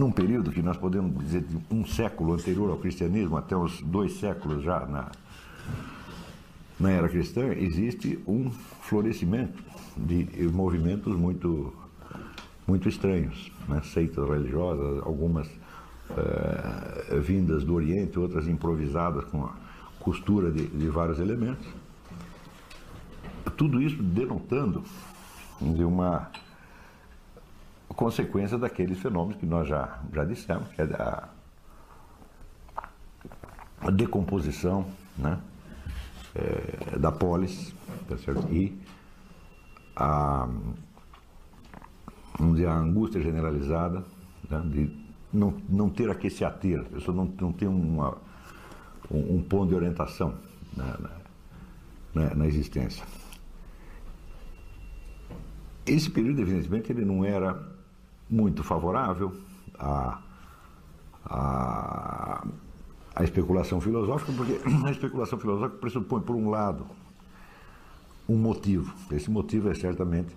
num período que nós podemos dizer de um século anterior ao cristianismo, até uns dois séculos já na, na era cristã, existe um florescimento de movimentos muito, muito estranhos, né? seitas religiosas, algumas é, vindas do Oriente, outras improvisadas com a costura de, de vários elementos. Tudo isso denotando de uma consequência daqueles fenômenos que nós já, já dissemos, que é a, a decomposição né, é, da polis tá e a, vamos dizer, a angústia generalizada né, de não, não ter a que se ater, a pessoa não, não tem uma, um, um ponto de orientação na, na, na existência. Esse período, evidentemente, ele não era muito favorável à, à, à especulação filosófica, porque a especulação filosófica pressupõe, por um lado, um motivo. Esse motivo é certamente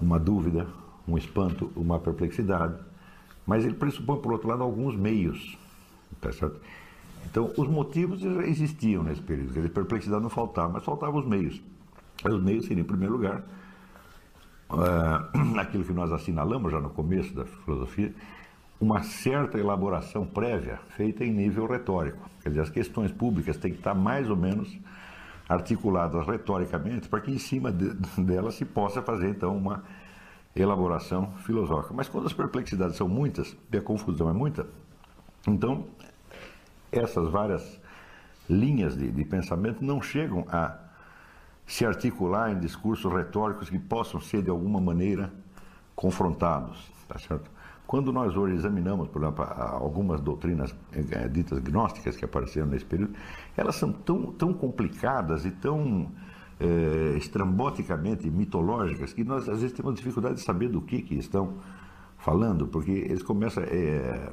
uma dúvida, um espanto, uma perplexidade, mas ele pressupõe, por outro lado, alguns meios. Tá certo? Então, os motivos existiam nesse período, quer dizer, perplexidade não faltava, mas faltavam os meios. Os meios seriam, em primeiro lugar, aquilo que nós assinalamos já no começo da filosofia, uma certa elaboração prévia feita em nível retórico. Quer dizer, as questões públicas têm que estar mais ou menos articuladas retoricamente para que em cima de, delas se possa fazer então uma elaboração filosófica. Mas quando as perplexidades são muitas e a confusão é muita, então essas várias linhas de, de pensamento não chegam a se articular em discursos retóricos que possam ser de alguma maneira confrontados, tá certo? Quando nós hoje examinamos, por exemplo, algumas doutrinas é, ditas gnósticas que apareceram nesse período, elas são tão, tão complicadas e tão é, estramboticamente mitológicas que nós às vezes temos dificuldade de saber do que, que estão falando, porque eles começam é,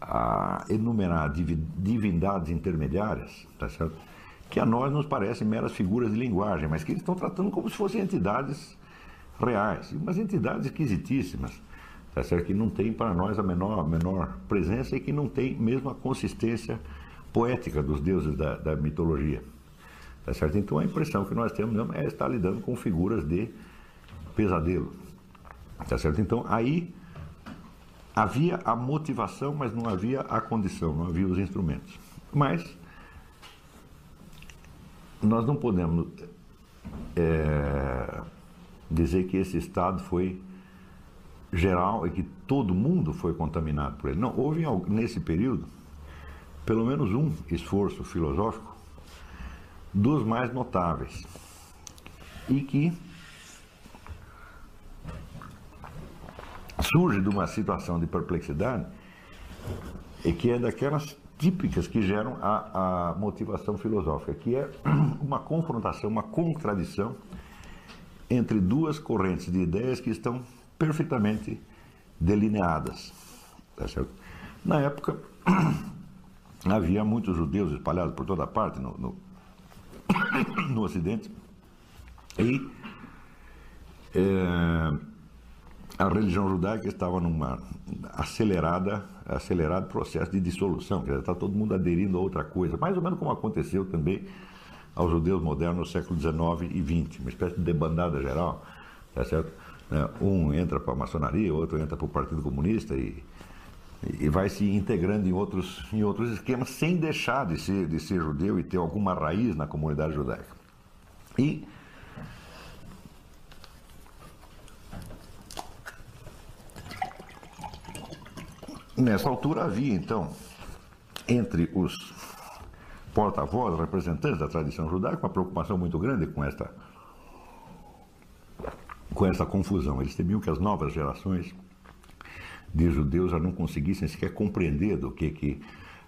a enumerar divindades intermediárias, tá certo? Que a nós nos parecem meras figuras de linguagem, mas que eles estão tratando como se fossem entidades reais, umas entidades esquisitíssimas, tá certo? que não tem para nós a menor, a menor presença e que não tem mesmo a consistência poética dos deuses da, da mitologia. Tá certo? Então a impressão que nós temos é estar lidando com figuras de pesadelo. Tá certo? Então aí havia a motivação, mas não havia a condição, não havia os instrumentos. Mas nós não podemos é, dizer que esse estado foi geral e que todo mundo foi contaminado por ele. Não, houve nesse período pelo menos um esforço filosófico dos mais notáveis e que surge de uma situação de perplexidade e que é daquelas típicas que geram a, a motivação filosófica, que é uma confrontação, uma contradição entre duas correntes de ideias que estão perfeitamente delineadas. Tá certo? Na época, havia muitos judeus espalhados por toda parte no, no, no Ocidente e é, a religião judaica estava numa acelerada, acelerado processo de dissolução, quer dizer, está todo mundo aderindo a outra coisa, mais ou menos como aconteceu também aos judeus modernos no século XIX e XX, uma espécie de debandada geral, tá certo? Né, um entra para a maçonaria, outro entra para o Partido Comunista e, e vai se integrando em outros, em outros esquemas sem deixar de ser, de ser judeu e ter alguma raiz na comunidade judaica. E Nessa altura havia, então, entre os porta-vozes, representantes da tradição judaica, uma preocupação muito grande com esta, com essa confusão. Eles temiam que as novas gerações de judeus já não conseguissem sequer compreender do que, que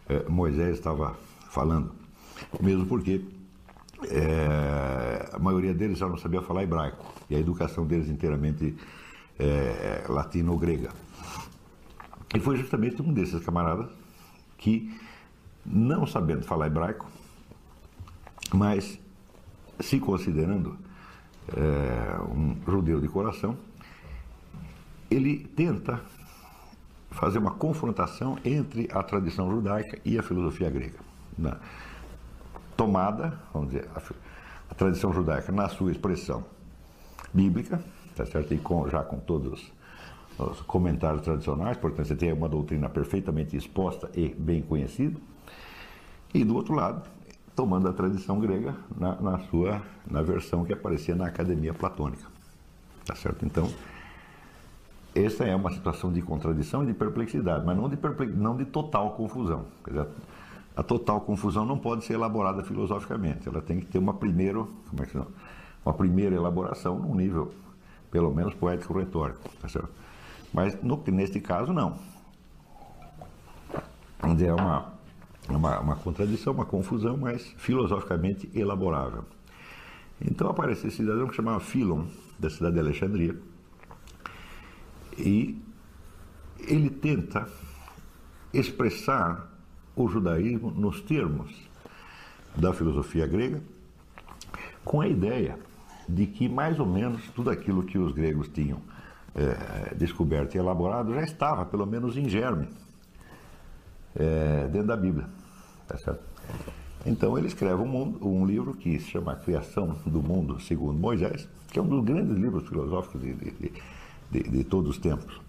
eh, Moisés estava falando. Mesmo porque eh, a maioria deles já não sabia falar hebraico e a educação deles inteiramente eh, latino-grega. E foi justamente um desses camaradas que, não sabendo falar hebraico, mas se considerando é, um judeu de coração, ele tenta fazer uma confrontação entre a tradição judaica e a filosofia grega. Né? Tomada, vamos dizer, a, a, tradição judaica na sua expressão bíblica, tá certo? E com, já com todos os comentários tradicionais, portanto você tem uma doutrina perfeitamente exposta e bem conhecida. E do outro lado, tomando a tradição grega na, na sua na versão que aparecia na academia platônica. Tá certo? Então, essa é uma situação de contradição e de perplexidade, mas não de, não de total confusão. Dizer, a total confusão não pode ser elaborada filosoficamente, ela tem que ter uma, primeiro, como é que uma primeira elaboração num nível, pelo menos, poético-retórico. Tá certo? Mas no, neste caso, não. É uma, uma, uma contradição, uma confusão, mas filosoficamente elaborável. Então aparece esse cidadão que chamava Filon, da cidade de Alexandria, e ele tenta expressar o judaísmo nos termos da filosofia grega, com a ideia de que mais ou menos tudo aquilo que os gregos tinham é, descoberto e elaborado já estava, pelo menos em germe, é, dentro da Bíblia. Tá? Então ele escreve um, mundo, um, livro que se chama Criação do Mundo segundo Moisés, que é um dos grandes livros filosóficos de, de, de, de todos os tempos.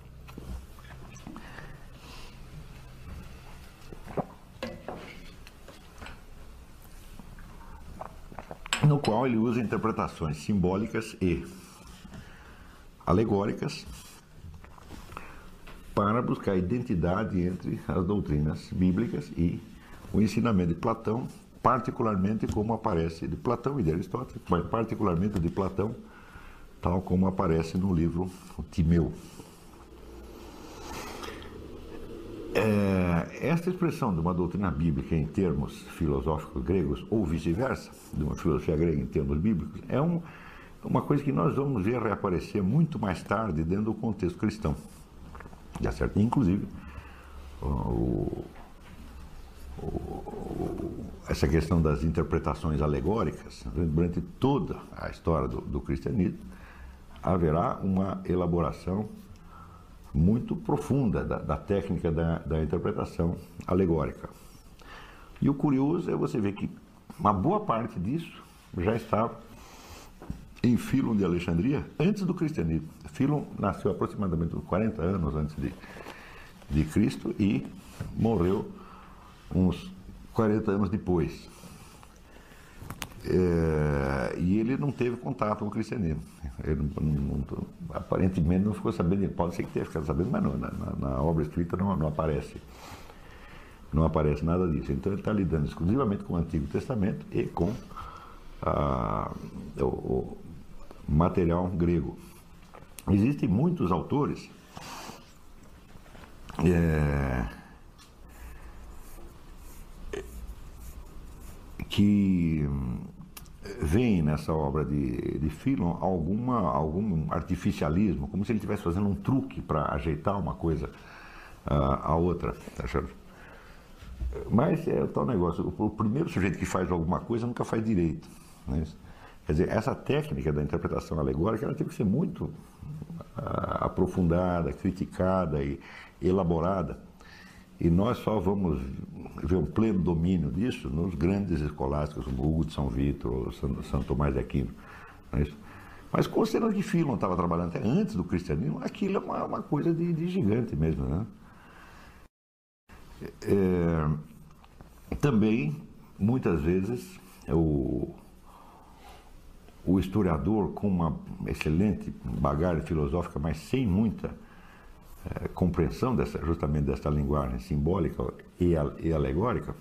no qual ele usa interpretações simbólicas e alegóricas para buscar identidade entre as doutrinas bíblicas e o ensinamento de Platão, particularmente como aparece de Platão e de Aristóteles, mas particularmente de Platão, tal como aparece no livro Timeu. É, esta expressão de uma doutrina bíblica em termos filosóficos gregos, ou vice-versa, de uma filosofia grega em termos bíblicos, é um, uma coisa que nós vamos ver reaparecer muito mais tarde dentro do contexto cristão. Já certo? Inclusive, o, o, essa questão das interpretações alegóricas, durante toda a história do, do cristianismo, haverá uma elaboração muito profunda da, da técnica da, da, interpretação alegórica. E o curioso é você ver que uma boa parte disso já estava em Filon de Alexandria antes do cristianismo. Filon nasceu aproximadamente 40 anos antes de, de Cristo e morreu uns 40 anos depois. É, e ele não teve contato com o cristianismo. Ele não, não, aparentemente não ficou sabendo, pode ser que tenha ficado sabendo, mas não, na, na, obra escrita não, não, aparece. Não aparece nada disso. Então ele está lidando exclusivamente com o Antigo Testamento e com a, o, o material grego. Existem muitos autores é, que veem nessa obra de, de Philon alguma, algum artificialismo, como se ele estivesse fazendo um truque para ajeitar uma coisa a outra. Tá? Mas é o tal negócio, o, primeiro sujeito que faz alguma coisa nunca faz direito. Né? Quer dizer, essa técnica da interpretação alegórica ela tem que ser muito uh, aprofundada, criticada e elaborada e nós só vamos ver um pleno domínio disso nos grandes escolásticos, como Hugo de São Vitor, São, São Tomás de Aquino. É Mas considerando que Filon estava trabalhando até antes do cristianismo, aquilo é uma, uma coisa de, de, gigante mesmo. Né? É, também, muitas vezes, o, o historiador com uma excelente bagagem filosófica, mas sem muita é, compreensão dessa, justamente desta linguagem simbólica e, e alegórica,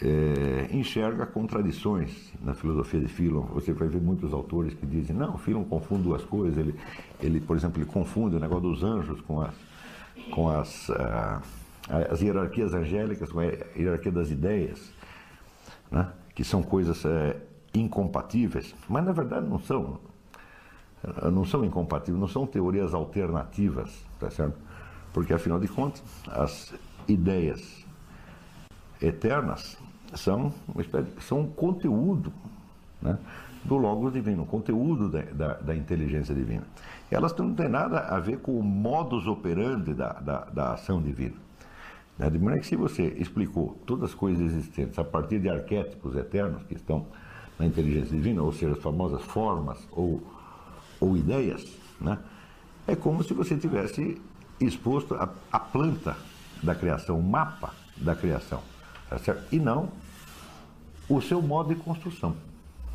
é, enxerga contradições na filosofia de Philon. Você vai ver muitos autores que dizem, não, Philon confunde duas coisas. Ele, ele por exemplo, ele confunde o negócio dos anjos com as, com as, uh, as hierarquias angélicas, com a hierarquia das ideias, né? que são coisas uh, incompatíveis. Mas, na verdade, não são. Eh, não são incompatíveis, não são teorias alternativas, tá certo? Porque afinal de contas, as ideias eternas são, são um conteúdo né, do Logos divino, o conteúdo da, da, da, inteligência divina. Elas não têm nada a ver com o modus operandi da, da, da ação divina. Né? De maneira que se você explicou todas as coisas existentes a partir de arquétipos eternos que estão na inteligência divina, ou seja, as famosas formas ou, ou ideias, né? é como se você tivesse exposto a, a planta da criação, o mapa da criação, tá certo? e não o seu modo de construção.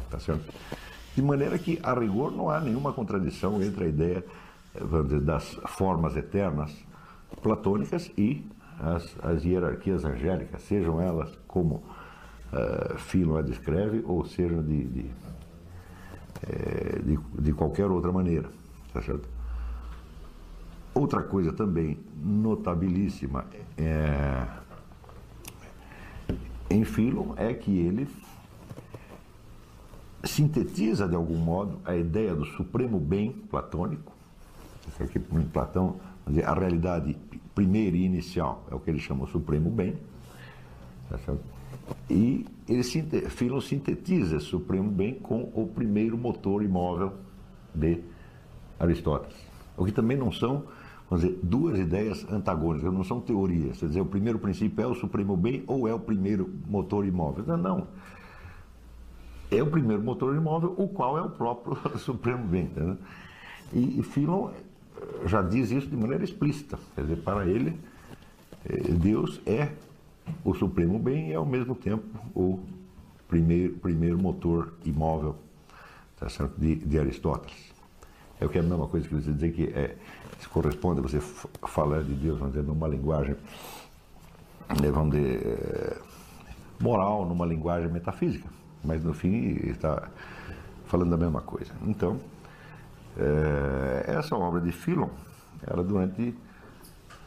Tá certo? De maneira que, a rigor, não há nenhuma contradição entre a ideia dizer, das formas eternas platônicas e as, as hierarquias angélicas, sejam elas como uh, Philon a descreve ou sejam de, de, é, de, de qualquer outra maneira. Tá certo? Outra coisa também notabilíssima é, em Philon é que ele sintetiza de algum modo a ideia do supremo bem platônico. Aqui, Platão, a realidade primeira e inicial é o que ele chama o supremo bem. Tá e ele Philon sintetiza supremo bem com o primeiro motor imóvel de Aristóteles. O que também não são vamos dizer, duas ideias antagônicas, não são teorias. Quer dizer, o primeiro princípio é o supremo bem ou é o primeiro motor imóvel? Não, não é o primeiro motor imóvel, o qual é o próprio Supremo Bem. Entendeu? E, e Philon eh, já diz isso de maneira explícita. Quer dizer, para ele, eh, Deus é o Supremo Bem e, ao mesmo tempo, o primeiro, primeiro motor imóvel tá certo? De, de Aristóteles. É o que é a mesma coisa que você dizer que é, se corresponde a você falar de Deus, vamos dizer, numa linguagem, né, dizer, eh, moral, numa linguagem metafísica mas no fim está falando da mesma coisa. Então, é, essa obra de Philon, ela durante.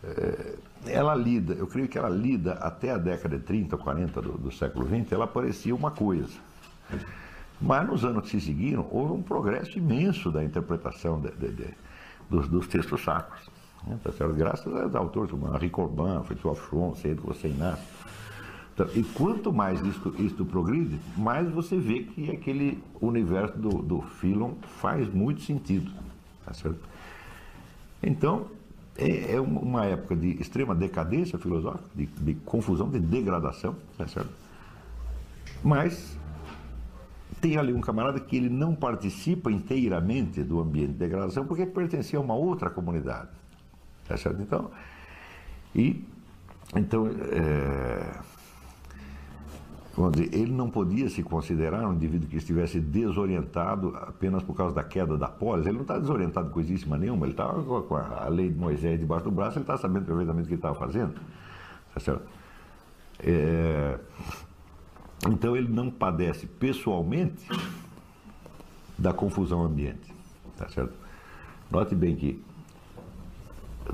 É, ela lida, eu creio que ela lida até a década de 30, 40 do, do século XX, ela parecia uma coisa. Mas nos anos que se seguiram, houve um progresso imenso da interpretação de, de, de, dos, dos, textos sacros. Né? Tá Graças aos autores como Henri Corbin, Fritjof Schwann, Cedric Inácio, então, e quanto mais isto, isto progride, mais você vê que aquele universo do, do Philon faz muito sentido. Tá certo? Então, é, é, uma época de extrema decadência filosófica, de, de confusão, de degradação, tá certo? Mas tem ali um camarada que ele não participa inteiramente do ambiente de degradação porque pertencia a uma outra comunidade. Tá certo? Então, e, então é, Dizer, ele não podia se considerar um indivíduo que estivesse desorientado apenas por causa da queda da polis. Ele não está desorientado coisíssima nenhuma, ele estava com a lei de Moisés debaixo do braço, ele está sabendo perfeitamente o que ele estava fazendo. Tá? É... Então ele não padece pessoalmente da confusão ambiente. Tá certo? Note bem que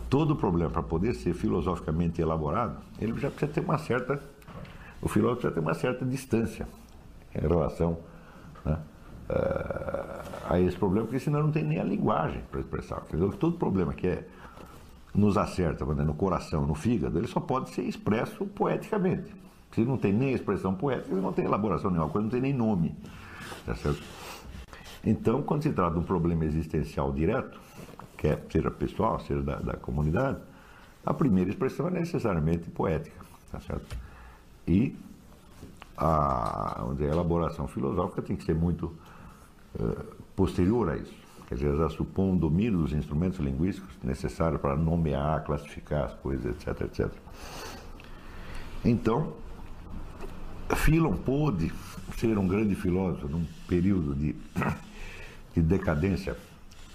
todo problema, para poder ser filosoficamente elaborado, ele já precisa ter uma certa o filósofo já tem uma certa distância em relação né, eh, a esse problema, porque senão não tem nem a linguagem para expressar. Dizer, todo problema que é, nos acerta no coração, no fígado, ele só pode ser expresso poeticamente. Se não tem nem expressão poética, não tem elaboração nenhuma, coisa não tem nem nome. Tá certo? Então, quando se trata de um problema existencial direto, quer seja pessoal, seja da, da comunidade, a primeira expressão é necessariamente poética. Tá certo? E a, a elaboração filosófica tem que ser muito uh, posterior a isso. Quer dizer, já supõe um domínio dos instrumentos linguísticos necessários para nomear, classificar as coisas, etc, etc. Então, Philon pôde ser um grande filósofo num período de, de decadência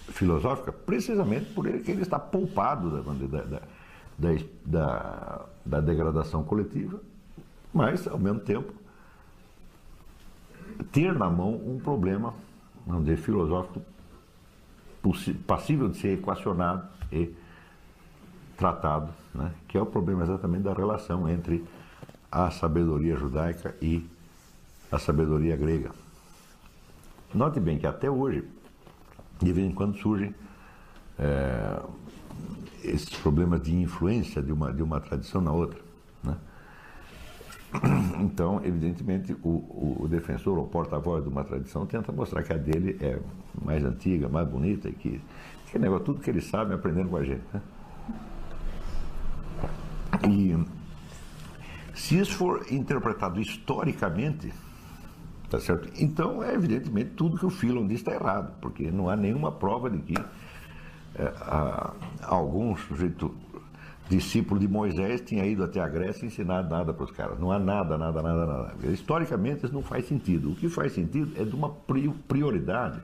filosófica, precisamente por ele que ele está poupado da, da, da, da, da degradação coletiva mas, ao mesmo tempo, ter na mão um problema, vamos dizer, filosófico passível de ser equacionado e tratado, né? que é o problema exatamente da relação entre a sabedoria judaica e a sabedoria grega. Note bem que até hoje, de vez em quando surgem é, esses problemas de influência de uma, de uma tradição na outra. Então, evidentemente, o, o defensor ou porta-voz de uma tradição tenta mostrar que a dele é mais antiga, mais bonita e que, que negócio, tudo que ele sabe aprendendo com a gente. Né? E se isso for interpretado historicamente, tá certo? Então, é evidentemente tudo que o Philon diz está errado, porque não há nenhuma prova de que é, algum sujeito discípulo de Moisés tinha ido até a Grécia e ensinado nada para os caras. Não há nada, nada, nada, nada. Historicamente isso não faz sentido. O que faz sentido é de uma prioridade,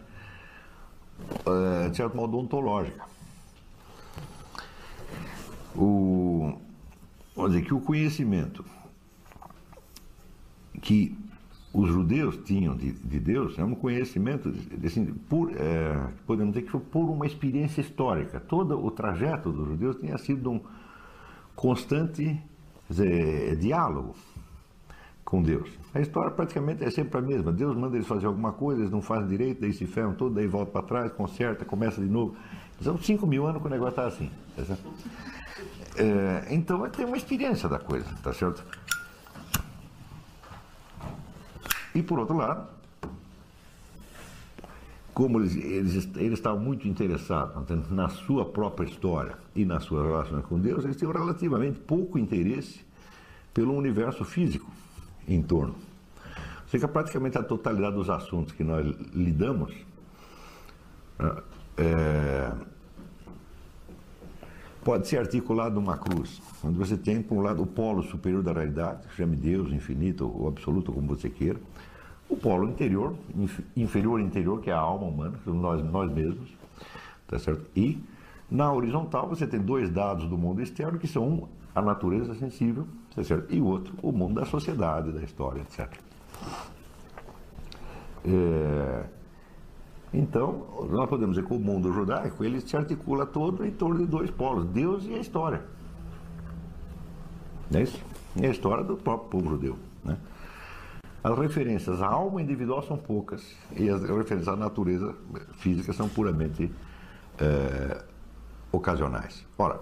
é, de certo modo, ontológica. O, vamos dizer que o conhecimento que os judeus tinham de, de Deus é um conhecimento, assim, por, é, podemos dizer que foi por uma experiência histórica. Todo o trajeto dos judeus tinha sido um constante dizer, diálogo com Deus. A história praticamente é sempre a mesma. Deus manda eles fazer alguma coisa, eles não fazem direito, daí se ferram todo, daí volta para trás, conserta, começa de novo. São cinco mil anos que o negócio está assim. Tá é, então tem uma experiência da coisa, tá certo? E por outro lado, como eles, eles, eles estavam muito interessados na sua própria história e nas suas relações com Deus, eles tinham relativamente pouco interesse pelo universo físico em torno. Ou seja, praticamente a totalidade dos assuntos que nós lidamos é, pode ser articulado numa cruz, onde você tem, por um lado, o polo superior da realidade, chame Deus, infinito ou absoluto, como você queira, o polo interior, inferior interior, que é a alma humana, que somos nós, nós mesmos, tá certo? E na horizontal você tem dois dados do mundo externo, que são um, a natureza sensível, tá certo? E o outro, o mundo da sociedade, da história, etc. É... Então, nós podemos dizer que o mundo judaico ele se articula todo em torno de dois polos, Deus e a história. Não é isso? E a história do próprio povo judeu. Né? As referências à alma individual são poucas e as referências à natureza física são puramente é, ocasionais. Ora,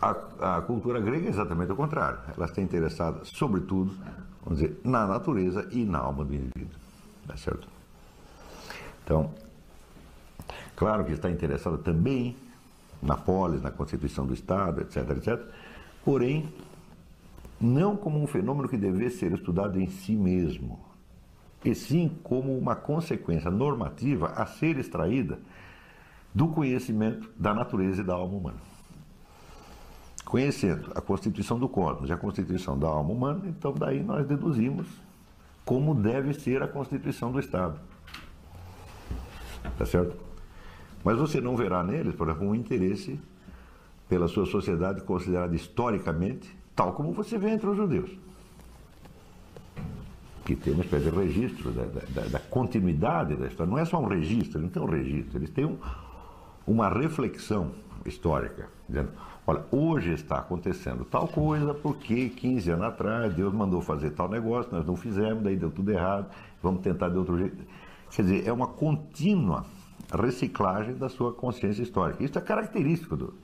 a, a, cultura grega é exatamente o contrário. Ela está interessada, sobretudo, vamos dizer, na natureza e na alma do indivíduo. Tá certo? Então, claro que está interessada também na polis, na constituição do Estado, etc, etc. Porém, não como um fenômeno que devesse ser estudado em si mesmo, e sim como uma consequência normativa a ser extraída do conhecimento da natureza e da alma humana. Conhecendo a constituição do cosmos e a constituição da alma humana, então daí nós deduzimos como deve ser a constituição do Estado. Tá certo? Mas você não verá neles, por exemplo, um interesse pela sua sociedade considerada historicamente tal como você vê entre os judeus. Que tem uma espécie de registro da, da, da continuidade da história. Não é só um registro, eles não têm um registro, eles têm um, uma reflexão histórica, dizendo, olha, hoje está acontecendo tal coisa porque 15 anos atrás Deus mandou fazer tal negócio, nós não fizemos, daí deu tudo errado, vamos tentar de outro jeito. Quer dizer, é uma contínua reciclagem da sua consciência histórica. Isso é característico do,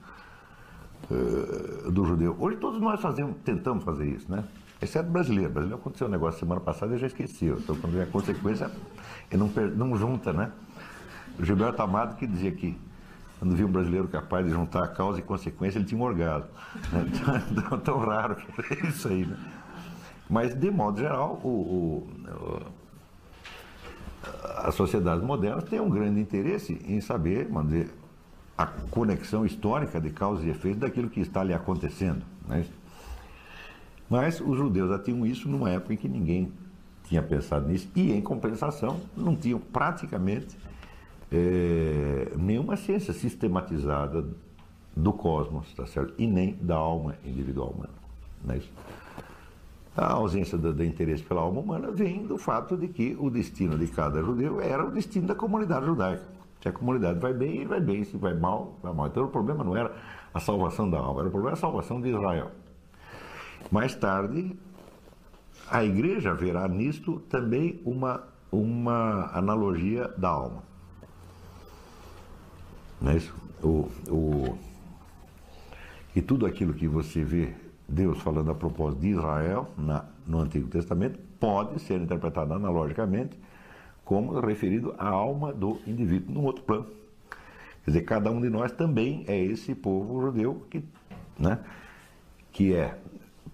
uh, do judeu. Hoje todos nós fazemos, tentamos fazer isso, né? Exceto brasileiro. Brasileiro aconteceu um negócio semana passada e eu já esqueci. Então, quando vem a consequência, não, não junta, né? O Gilberto Amado que dizia que quando viu um brasileiro capaz de juntar causa e consequência, ele tinha um orgasmo. Né? Tão, tão raro que é isso aí, né? Mas, de modo geral, o, o, as sociedades modernas têm um grande interesse em saber, vamos dizer, a conexão histórica de causa e efeito daquilo que está ali acontecendo. Né? Mas os judeus já tinham isso numa época em que ninguém tinha pensado nisso e, em compensação, não tinham praticamente é, nenhuma ciência sistematizada do cosmos, tá certo? E nem da alma individual humana. É isso? A ausência do, do, interesse pela alma humana vem do fato de que o destino de cada judeu era o destino da comunidade judaica. Se a comunidade vai bem, vai bem. Se vai mal, vai mal. Então o problema não era a salvação da alma, era o problema a salvação de Israel. Mais tarde, a igreja verá nisto também uma, uma analogia da alma. Não é isso? O, o, e tudo aquilo que você vê Deus falando a propósito de Israel na, no Antigo Testamento pode ser interpretado analogicamente como referido à alma do indivíduo num outro plano. Quer dizer, cada um de nós também é esse povo judeu que, né, que é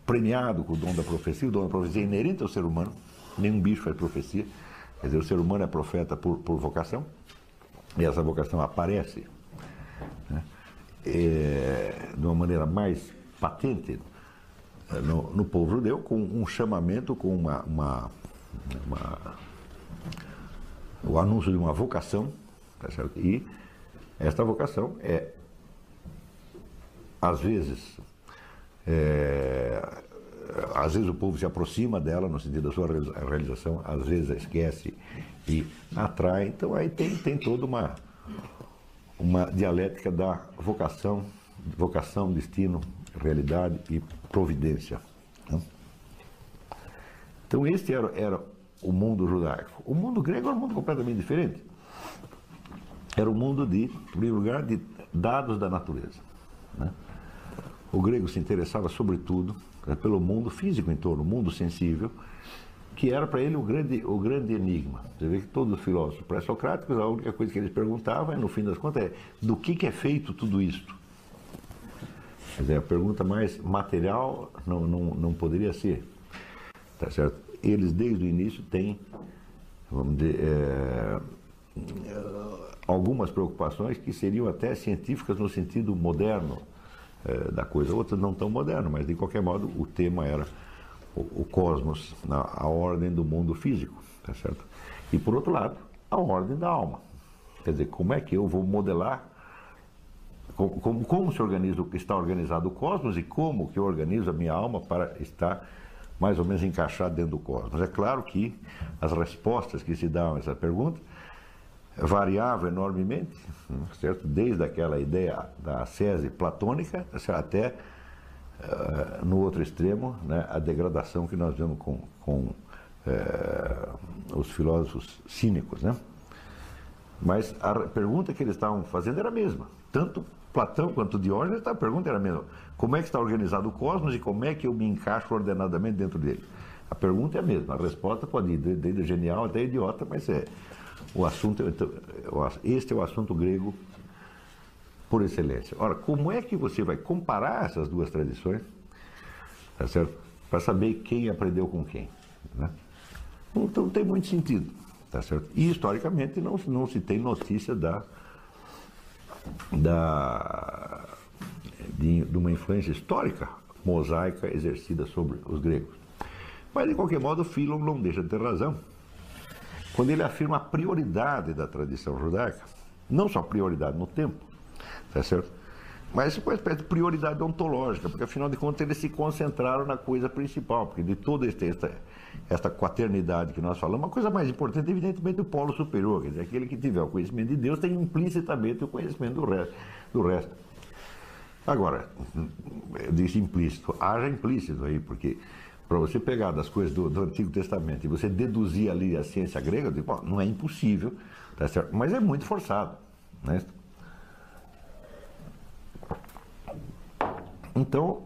premiado com o dom da profecia. O dom da profecia é inerente ao ser humano, nenhum bicho faz profecia. Quer dizer, o ser humano é profeta por, por vocação, e essa vocação aparece né, é, de uma maneira mais patente é, no, no, povo judeu, com um chamamento, com uma, uma, uma o anúncio de uma vocação, tá certo? e esta vocação é, às vezes, é, às vezes o povo se aproxima dela no sentido da sua realização, às vezes esquece e atrai. Então aí tem, tem toda uma, uma dialética da vocação, vocação, destino, realidade e providência. Né? Então este era, era o mundo judaico. O mundo grego era um mundo completamente diferente era o mundo de, em primeiro lugar, de dados da natureza. Né? O grego se interessava, sobretudo, né, pelo mundo físico em torno, o mundo sensível, que era para ele o grande, o grande enigma. Você vê que todos os filósofos pré-socráticos, a única coisa que eles perguntavam, no fim das contas, é do que, que é feito tudo isto? Quer dizer, a pergunta mais material não, não, não poderia ser. Tá certo? Eles, desde o início, têm, vamos dizer, é, algumas preocupações que seriam até científicas no sentido moderno é, da coisa, outras não tão moderno, mas de qualquer modo o tema era o, o cosmos, na, a ordem do mundo físico, tá certo? E por outro lado, a ordem da alma. Quer dizer, como é que eu vou modelar como, como, como se organiza, está organizado o cosmos e como que eu organizo a minha alma para estar mais ou menos encaixado dentro do cosmos. É claro que as respostas que se dão a essa pergunta variava enormemente, certo? desde aquela ideia da sese platônica até uh, no outro extremo né, a degradação que nós vemos com, com uh, os filósofos cínicos. Né? Mas a pergunta que eles estavam fazendo era a mesma. Tanto Platão quanto Diógenes, a pergunta era a mesma. Como é que está organizado o cosmos e como é que eu me encaixo ordenadamente dentro dele? A pergunta é a mesma. A resposta pode ir desde genial até idiota, mas é o assunto, este é o assunto grego por excelência. Ora, como é que você vai comparar essas duas tradições, tá certo? Para saber quem aprendeu com quem, né? Então não tem muito sentido, tá certo? E historicamente não, não se tem notícia da, da de, de uma influência histórica mosaica exercida sobre os gregos. Mas de qualquer modo, Philon não deixa de ter razão quando ele afirma a prioridade da tradição judaica, não só prioridade no tempo, tá certo? Mas uma espécie de prioridade ontológica, porque afinal de contas eles se concentraram na coisa principal, porque de toda esta, esta quaternidade que nós falamos, a coisa mais importante é evidentemente o polo superior, quer dizer, aquele que tiver o conhecimento de Deus tem implicitamente o conhecimento do resto. Do resto. Agora, eu disse implícito, haja implícito aí, porque para você pegar das coisas do, do, Antigo Testamento e você deduzir ali a ciência grega, digo, bom, não é impossível, tá certo? mas é muito forçado. Né? Então,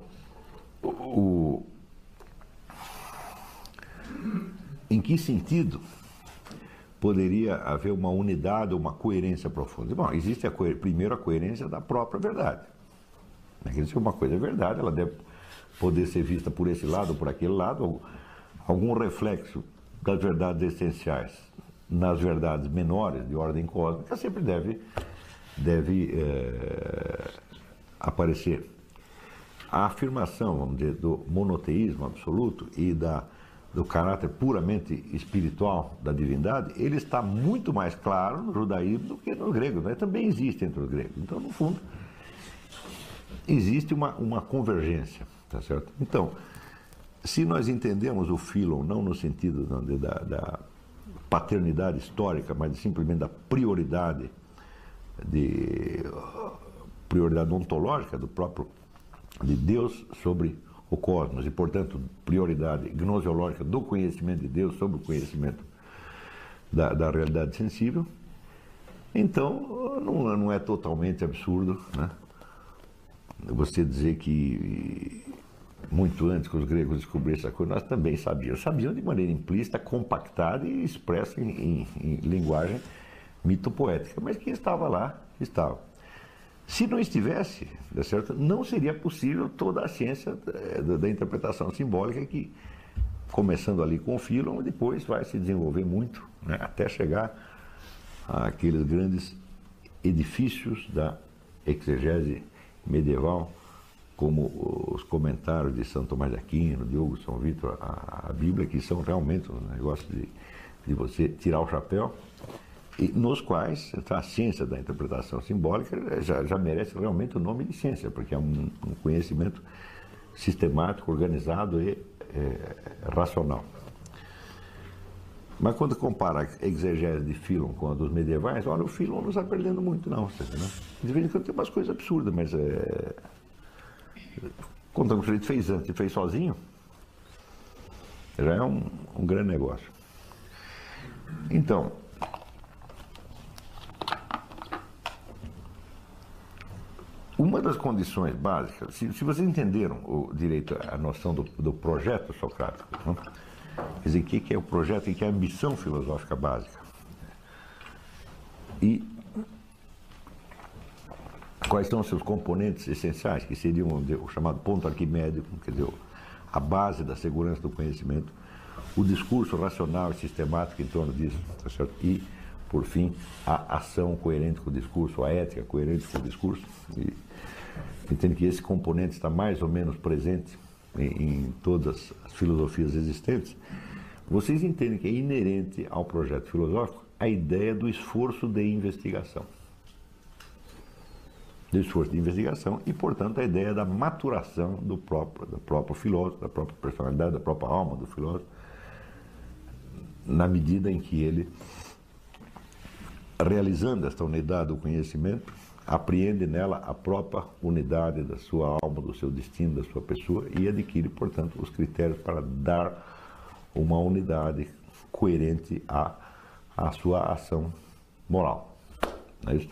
o, em que sentido poderia haver uma unidade, uma coerência profunda? Bom, existe a primeiro a coerência da própria verdade. Né? Se uma coisa é verdade, ela deve poder ser vista por esse lado por aquele lado, algum reflexo das verdades essenciais nas verdades menores de ordem cósmica sempre deve, deve é, aparecer. A afirmação, vamos dizer, do monoteísmo absoluto e da, do caráter puramente espiritual da divindade, ele está muito mais claro no judaísmo do que no grego, né? também existe entre os gregos. Então, no fundo, existe uma, uma convergência. Tá certo? Então, se nós entendemos o Philon não no sentido da, da paternidade histórica, mas simplesmente da prioridade de prioridade ontológica do próprio de Deus sobre o cosmos e, portanto, prioridade gnoseológica do conhecimento de Deus sobre o conhecimento da, da realidade sensível, então não, não é totalmente absurdo né? você dizer que muito antes que os gregos descobrissem essa coisa, nós também sabíamos. Sabiam de maneira implícita, compactada e expressa em, em, em linguagem mitopoética. Mas quem estava lá, estava. Se não estivesse, certo? não seria possível toda a ciência eh, da, interpretação simbólica que, começando ali com o Philon, depois vai se desenvolver muito, né? até chegar àqueles grandes edifícios da exegese medieval, como os comentários de São Tomás de Aquino, Diogo São Vitor, a, a Bíblia, que são realmente um negócio de, de você tirar o chapéu, nos quais a ciência da interpretação simbólica já, já merece realmente o nome de ciência, porque é um, um conhecimento sistemático, organizado e é, racional. Mas quando compara a exegese de Philon com a dos medievais, olha, o Philon não está perdendo muito, não. Né? De vez em quando tem umas coisas absurdas, mas é, Contando que ele fez antes e fez sozinho, já é um, um grande negócio. Então, uma das condições básicas, se, se vocês entenderam o direito, a noção do, do projeto socrático, né? quer dizer, o que é o projeto e que é a ambição filosófica básica. E quais são os seus componentes essenciais, que seriam o chamado ponto arquimédico, quer dizer, a base da segurança do conhecimento, o discurso racional e sistemático em torno disso, tá certo? e, por fim, a ação coerente com o discurso, a ética coerente com o discurso. E entendo que esse componente está mais ou menos presente em, em todas as filosofias existentes. Vocês entendem que é inerente ao projeto filosófico a ideia do esforço de investigação do esforço de investigação e, portanto, a ideia da maturação do próprio, do próprio filósofo, da própria personalidade, da própria alma do filósofo, na medida em que ele, realizando esta unidade do conhecimento, apreende nela a própria unidade da sua alma, do seu destino, da sua pessoa e adquire, portanto, os critérios para dar uma unidade coerente à, à sua ação moral. Não é isso?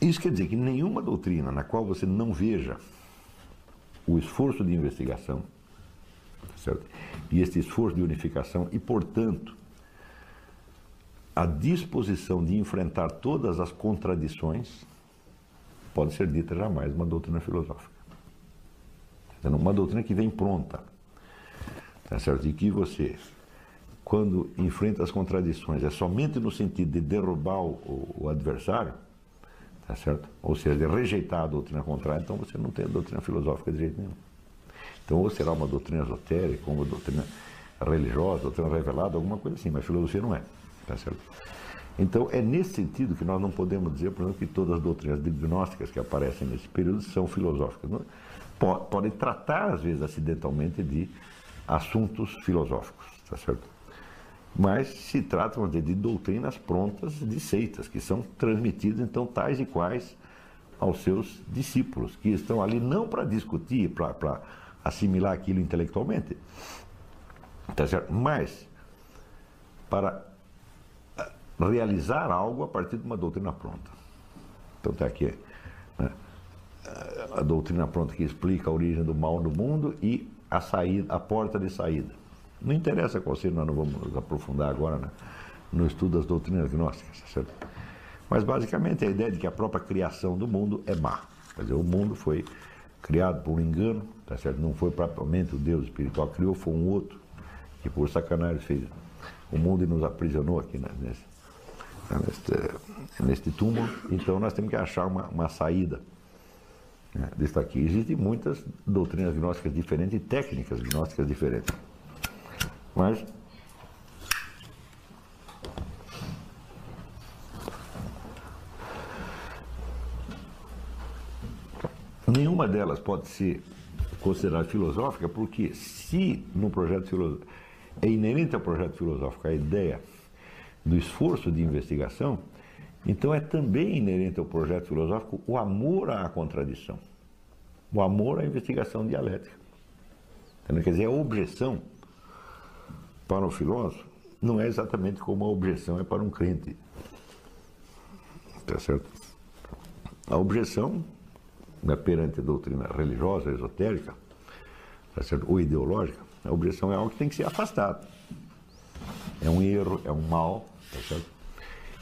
Isso quer dizer que nenhuma doutrina na qual você não veja o esforço de investigação, certo? e este esforço de unificação, e, portanto, a disposição de enfrentar todas as contradições, pode ser dita jamais uma doutrina filosófica. Uma doutrina que vem pronta, tá certo? E que você, quando enfrenta as contradições, é somente no sentido de derrubar o, o adversário, Tá certo? Ou seja, rejeitar a doutrina contrária, então você não tem a doutrina filosófica de jeito nenhum. Então, ou será uma doutrina esotérica, uma doutrina religiosa, doutrina revelada, alguma coisa assim, mas filosofia não é. Tá certo? Então, é nesse sentido que nós não podemos dizer, por exemplo, que todas as doutrinas gnósticas que aparecem nesse período são filosóficas. Não? Podem tratar, às vezes, acidentalmente, de assuntos filosóficos, tá certo? mas se trata dizer, de doutrinas prontas de seitas, que são transmitidas então tais e quais aos seus discípulos, que estão ali não para discutir, para assimilar aquilo intelectualmente, tá certo? mas para realizar algo a partir de uma doutrina pronta. Então está aqui né, a doutrina pronta que explica a origem do mal no mundo e a saída, a porta de saída. Não interessa qual seja, nós não vamos aprofundar agora né, no estudo das doutrinas gnósticas, tá certo? Mas basicamente a ideia de que a própria criação do mundo é má. Quer dizer, o mundo foi criado por um engano, tá certo? Não foi propriamente o Deus espiritual que criou, foi um outro que por sacanagem fez o mundo e nos aprisionou aqui né, nesse, neste, neste túmulo. Então nós temos que achar uma, uma saída né, aqui. Existem muitas doutrinas gnósticas diferentes e técnicas gnósticas diferentes. Mas nenhuma delas pode ser considerada filosófica, porque se no projeto filosófico é inerente ao projeto filosófico a ideia do esforço de investigação, então é também inerente ao projeto filosófico o amor à contradição, o amor à investigação dialética. Quer dizer, a objeção para um filósofo não é exatamente como a objeção é para um crente. Tá certo? A objeção né, perante a doutrina religiosa, esotérica, tá certo? ou ideológica, a objeção é algo que tem que ser afastado. É um erro, é um mal, tá certo?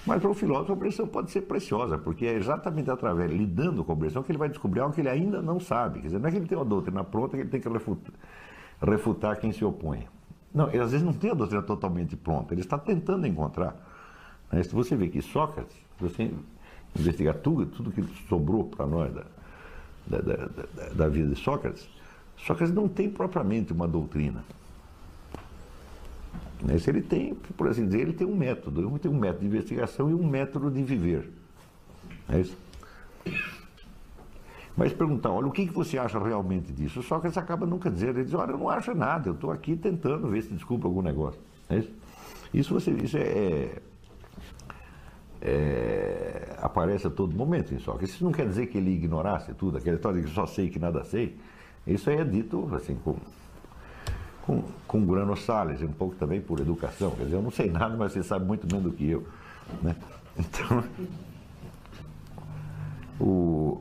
Mas para o filósofo a objeção pode ser preciosa, porque é exatamente através, lidando com a objeção, que ele vai descobrir algo que ele ainda não sabe. Quer dizer, não é que ele tem uma doutrina pronta que ele tem que refutar, refutar quem se opõe. Não, ele às vezes não tem a doutrina totalmente pronta, ele está tentando encontrar. Né? Se você vê que Sócrates, se você investigar tudo, tudo que sobrou para nós da, da, da, da, vida de Sócrates, Sócrates não tem propriamente uma doutrina. Mas ele tem, por assim dizer, ele tem um método, ele tem um método de investigação e um método de viver. É isso? Mas perguntar, olha, o que, você acha realmente disso? Sócrates acaba nunca dizendo, ele diz, olha, eu não acho nada, eu estou aqui tentando ver se desculpa algum negócio. É isso? Isso, você, isso é, é é, aparece a todo momento em Sócrates. Isso não quer dizer que ele ignorasse tudo, aquela história de que só sei que nada sei. Isso aí é dito assim com, com, com grano Salles, um pouco também por educação. Quer dizer, eu não sei nada, mas você sabe muito menos do que eu. Né? Então, o,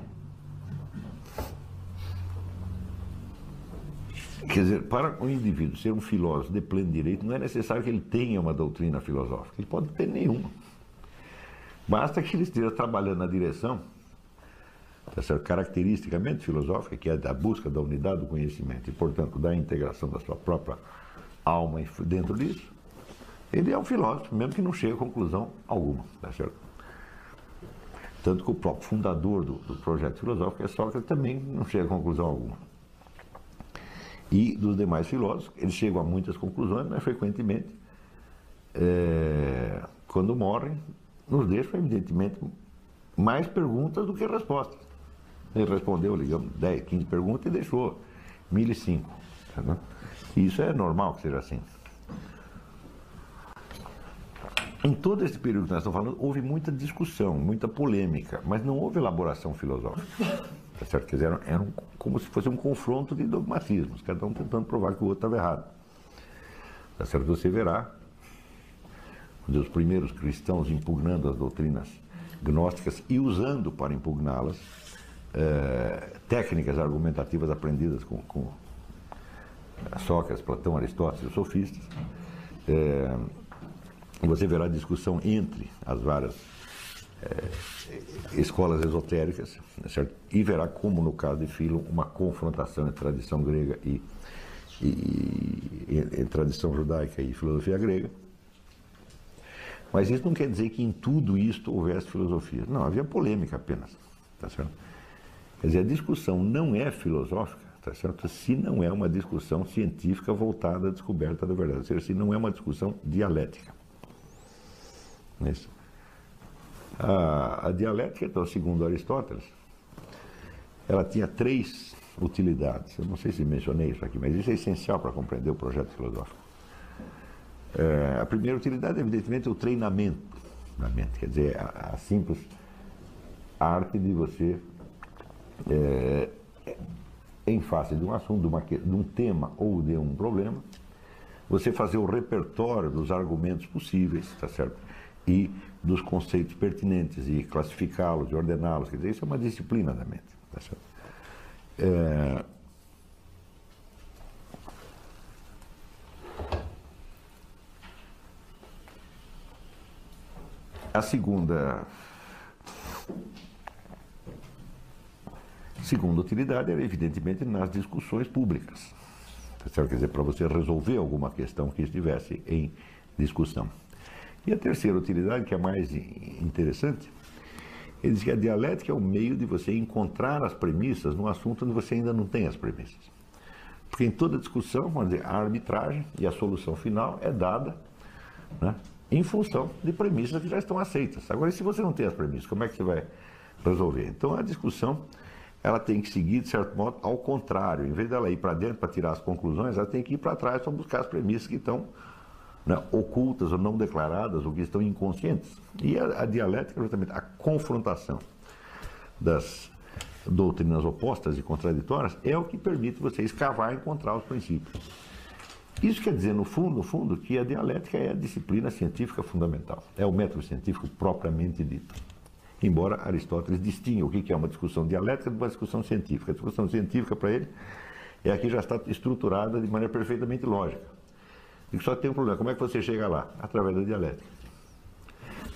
Quer dizer, para o indivíduo ser um filósofo de pleno direito, não é necessário que ele tenha uma doutrina filosófica. Ele pode ter nenhuma. Basta que ele esteja trabalhando na direção, caracteristicamente filosófica, que é da busca da unidade do conhecimento e, portanto, da integração da sua própria alma dentro disso, ele é um filósofo, mesmo que não chegue a conclusão alguma, tá certo? Tanto que o próprio fundador do, do projeto filosófico é Sócrates também não chega a conclusão alguma. E dos demais filósofos, eles chegam a muitas conclusões, mas frequentemente, é, quando morrem, nos deixam, evidentemente, mais perguntas do que respostas. Ele respondeu, digamos, 10, 15 perguntas e deixou 1.005. Tá isso é normal que seja assim. Em todo esse período que nós estamos falando, houve muita discussão, muita polêmica, mas não houve elaboração filosófica. Tá certo? Quer dizer, era, era um, como se fosse um confronto de dogmatismos, cada um tentando provar que o outro estava errado. Tá certo? Você verá os primeiros cristãos impugnando as doutrinas gnósticas e usando para impugná-las eh, técnicas argumentativas aprendidas com, com Sócrates, Platão, Aristóteles e os sofistas. Eh, você verá discussão entre as várias eh, escolas esotéricas, certo? e verá como, no caso de Filo, uma confrontação entre tradição grega e, e, e, e tradição judaica e filosofia grega. Mas isso não quer dizer que em tudo isto houvesse filosofia. Não, havia polêmica apenas. Tá certo? Quer dizer, a discussão não é filosófica, tá certo? se não é uma discussão científica voltada à descoberta da verdade. Ou seja, se não é uma discussão dialética. É isso. A, a dialética, então, segundo Aristóteles, ela tinha três utilidades. Eu não sei se mencionei isso aqui, mas isso é essencial para compreender o projeto filosófico. É, a primeira utilidade, evidentemente, é o treinamento da mente, quer dizer, a, a simples arte de você, é, em face de um assunto, de, uma, de um tema ou de um problema, você fazer o repertório dos argumentos possíveis, tá certo? E dos conceitos pertinentes e classificá-los e ordená-los, quer dizer, isso é uma disciplina da mente, tá certo? É, A segunda, segunda utilidade era, evidentemente, nas discussões públicas. Quer dizer, para você resolver alguma questão que estivesse em discussão. E a terceira utilidade, que é mais interessante, ele diz que a dialética é o meio de você encontrar as premissas num assunto onde você ainda não tem as premissas. Porque em toda discussão, vamos dizer, a arbitragem e a solução final é dada né, em função de premissas que já estão aceitas. Agora, se você não tem as premissas, como é que você vai resolver? Então, a discussão ela tem que seguir, de certo modo, ao contrário. Em vez dela ir para dentro para tirar as conclusões, ela tem que ir para trás para buscar as premissas que estão né, ocultas ou não declaradas, ou que estão inconscientes. E a, a dialética, justamente, a confrontação das doutrinas opostas e contraditórias, é o que permite você escavar e encontrar os princípios. Isso quer dizer, no fundo, no fundo, que a dialética é a disciplina científica fundamental, é o método científico propriamente dito. Embora Aristóteles distinga o que é uma discussão dialética de uma discussão científica. A discussão científica, para ele, é a que já está estruturada de maneira perfeitamente lógica. E só tem um problema: como é que você chega lá? Através da dialética.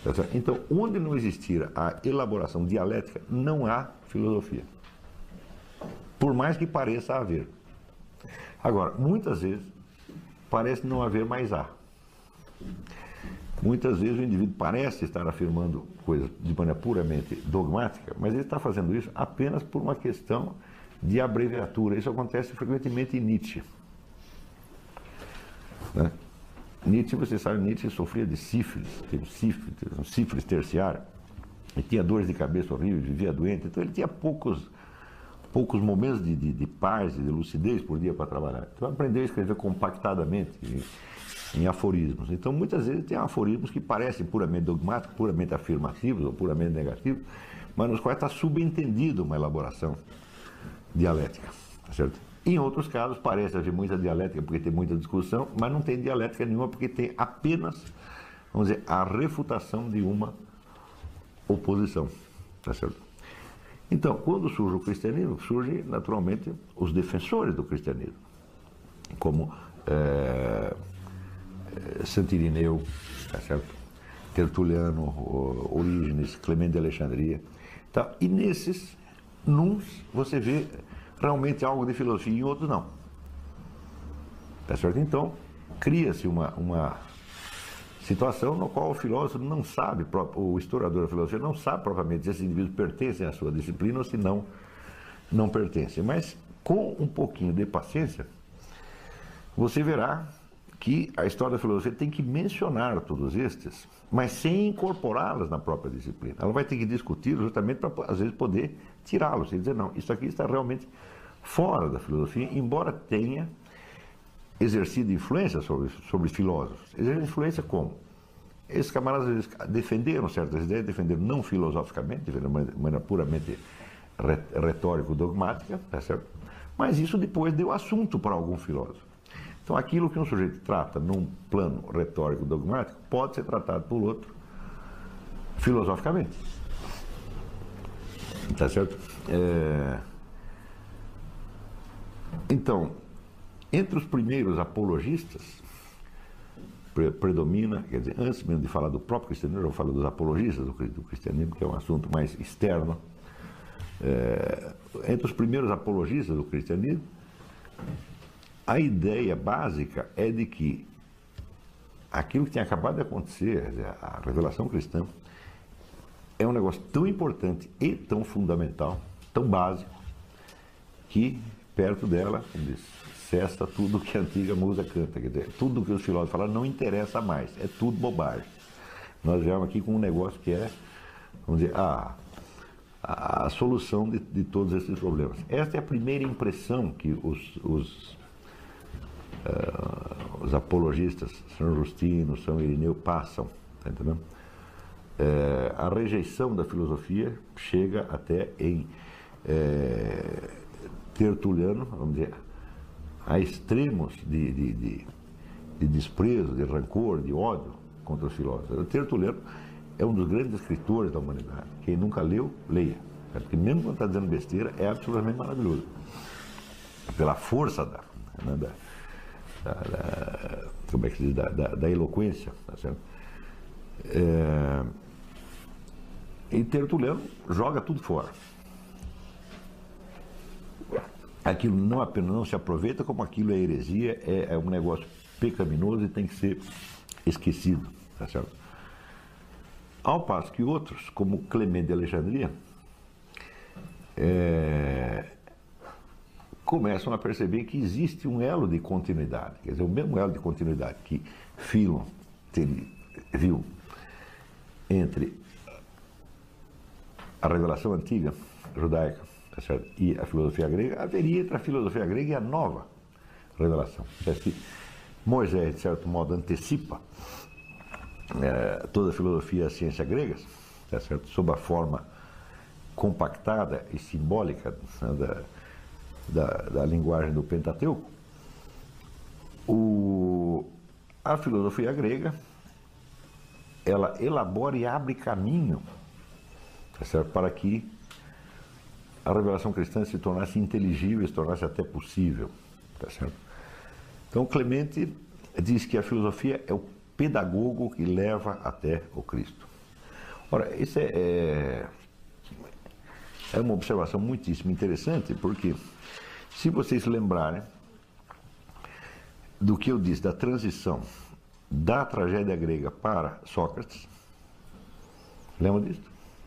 Tá então, onde não existir a elaboração dialética, não há filosofia. Por mais que pareça haver. Agora, muitas vezes, parece não haver mais há. Muitas vezes o indivíduo parece estar afirmando coisas de maneira puramente dogmática, mas ele está fazendo isso apenas por uma questão de abreviatura. Isso acontece frequentemente em Nietzsche. Né? Nietzsche, você sabe, Nietzsche sofria de sífilis, teve sífilis, sífilis terciário, e tinha dores de cabeça horríveis, vivia doente, então ele tinha poucos, poucos momentos de, de, de paz e de lucidez por dia para trabalhar. Então aprendeu a escrever compactadamente em, em aforismos. Então muitas vezes tem aforismos que parecem puramente dogmáticos, puramente afirmativos ou puramente negativos, mas nos quais está subentendido uma elaboração dialética, tá certo? Em outros casos, parece haver muita dialética porque tem muita discussão, mas não tem dialética nenhuma porque tem apenas, vamos dizer, a refutação de uma oposição. Tá certo? Então, quando surge o cristianismo, surgem naturalmente os defensores do cristianismo, como é, Santirineu, tá certo? Tertuliano, Orígenes, Clemente de Alexandria. Tá? E nesses, nuns, você vê realmente algo de filosofia, em outros não. Tá certo? Então, cria-se uma, uma situação no qual o filósofo não sabe, o historiador da filosofia não sabe propriamente se esses indivíduos pertencem à sua disciplina ou se não, não pertencem. Mas com um pouquinho de paciência, você verá que a história da filosofia tem que mencionar todos estes, mas sem incorporá-los na própria disciplina. Ela vai ter que discutir justamente para, às vezes, poder tirá-los e dizer, não, isso aqui está realmente fora da filosofia, embora tenha exercido influência sobre, sobre filósofos. Exercido influência como? Esses camaradas defenderam certas ideias, defenderam não filosoficamente, de maneira puramente retórico-dogmática, tá certo? Mas isso depois deu assunto para algum filósofo. Então, aquilo que um sujeito trata num plano retórico-dogmático pode ser tratado por outro filosoficamente. Tá certo? É... Então, entre os primeiros apologistas, predomina, quer dizer, antes mesmo de falar do próprio cristianismo, eu falo dos apologistas do cristianismo, que é um assunto mais externo. É, entre os primeiros apologistas do cristianismo, a ideia básica é de que aquilo que tinha acabado de acontecer, a revelação cristã, é um negócio tão importante e tão fundamental, tão básico, que perto dela, como diz, cessa tudo que a antiga musa canta. Quer dizer, tudo que os filósofos falaram não interessa mais, é tudo bobagem. Nós viemos aqui com um negócio que é, vamos dizer, a, a, a solução de, de, todos esses problemas. Esta é a primeira impressão que os, os, uh, os apologistas, São Justino, São Irineu, passam. Tá entendendo? É, a rejeição da filosofia chega até em é, Tertuliano, vamos dizer, a extremos de, de, de, de, desprezo, de rancor, de ódio contra os filósofos. Tertuliano é um dos grandes escritores da humanidade. Quem nunca leu, leia. Porque mesmo quando está dizendo besteira, é absolutamente maravilhoso. Pela força da, né, da, da, da, como é que se diz, da, da, eloquência, tá certo? É, e Tertuliano joga tudo fora. Aquilo não apenas não se aproveita, como aquilo é heresia, é, é um negócio pecaminoso e tem que ser esquecido. Tá certo? Ao passo que outros, como Clemente de Alexandria, é, começam a perceber que existe um elo de continuidade, quer dizer, o mesmo elo de continuidade que Filon viu entre a revelação antiga judaica tá e a filosofia grega, haveria entre a filosofia grega e a nova revelação. Que Moisés, de certo modo, antecipa é, toda a filosofia e a ciência gregas, tá certo? sob a forma compactada e simbólica né, da, da, da, linguagem do Pentateuco. O, a filosofia grega ela elabora e abre caminho tá certo? para que a revelação cristã se tornasse inteligível, se tornasse até possível. Tá certo? Então, Clemente diz que a filosofia é o pedagogo que leva até o Cristo. Ora, isso é, é, é uma observação muitíssimo interessante, porque se vocês lembrarem do que eu disse da transição da tragédia grega para Sócrates, lembra disso?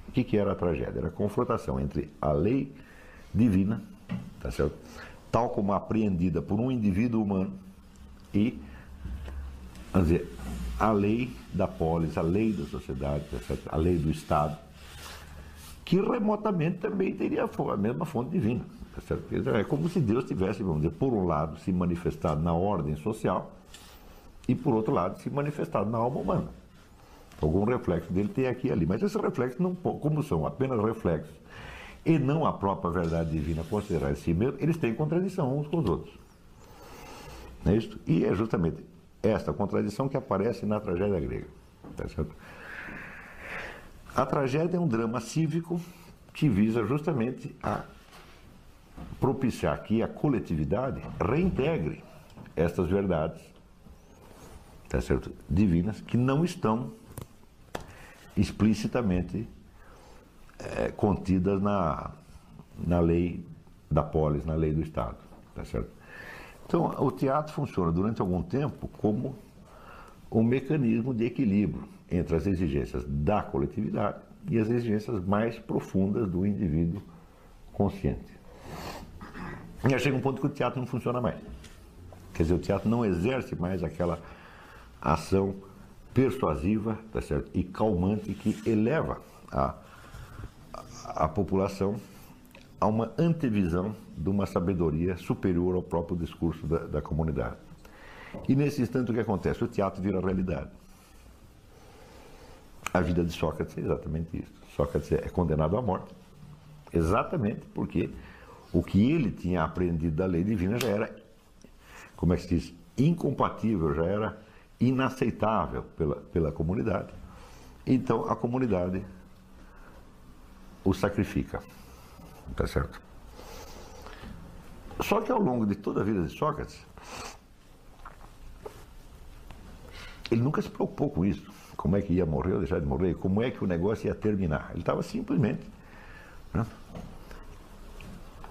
O que, que era a tragédia? Era a confrontação entre a lei divina, tá certo? tal como apreendida por um indivíduo humano, e vamos dizer, a lei da polis, a lei da sociedade, tá a lei do Estado, que remotamente também teria a mesma fonte divina. Tá é como se Deus tivesse, vamos dizer, por um lado, se manifestado na ordem social e, por outro lado, se manifestado na alma humana. Algum reflexo dele tem aqui e ali. Mas esses reflexos, não, como são apenas reflexos e não a própria verdade divina considerar em si mesmo, eles têm contradição uns com os outros. Não é isso? E é justamente esta contradição que aparece na tragédia grega. Tá certo? A tragédia é um drama cívico que visa justamente a propiciar que a coletividade reintegre estas verdades tá certo? divinas que não estão explicitamente é, contidas na, na lei da polis, na lei do Estado. Tá certo? Então, o teatro funciona durante algum tempo como um mecanismo de equilíbrio entre as exigências da coletividade e as exigências mais profundas do indivíduo consciente. E aí chega um ponto que o teatro não funciona mais. Quer dizer, o teatro não exerce mais aquela ação persuasiva tá certo? e calmante que eleva a, a, população a uma antevisão de uma sabedoria superior ao próprio discurso da, da comunidade. E nesse instante o que acontece? O teatro vira realidade. A vida de Sócrates é exatamente isso. Sócrates é condenado à morte, exatamente porque o que ele tinha aprendido da lei divina já era, como é que se diz, incompatível, já era inaceitável pela, pela comunidade. Então a comunidade o sacrifica. Tá certo? Só que ao longo de toda a vida de Sócrates, ele nunca se preocupou com isso. Como é que ia morrer ou deixar de morrer, como é que o negócio ia terminar. Ele estava simplesmente né,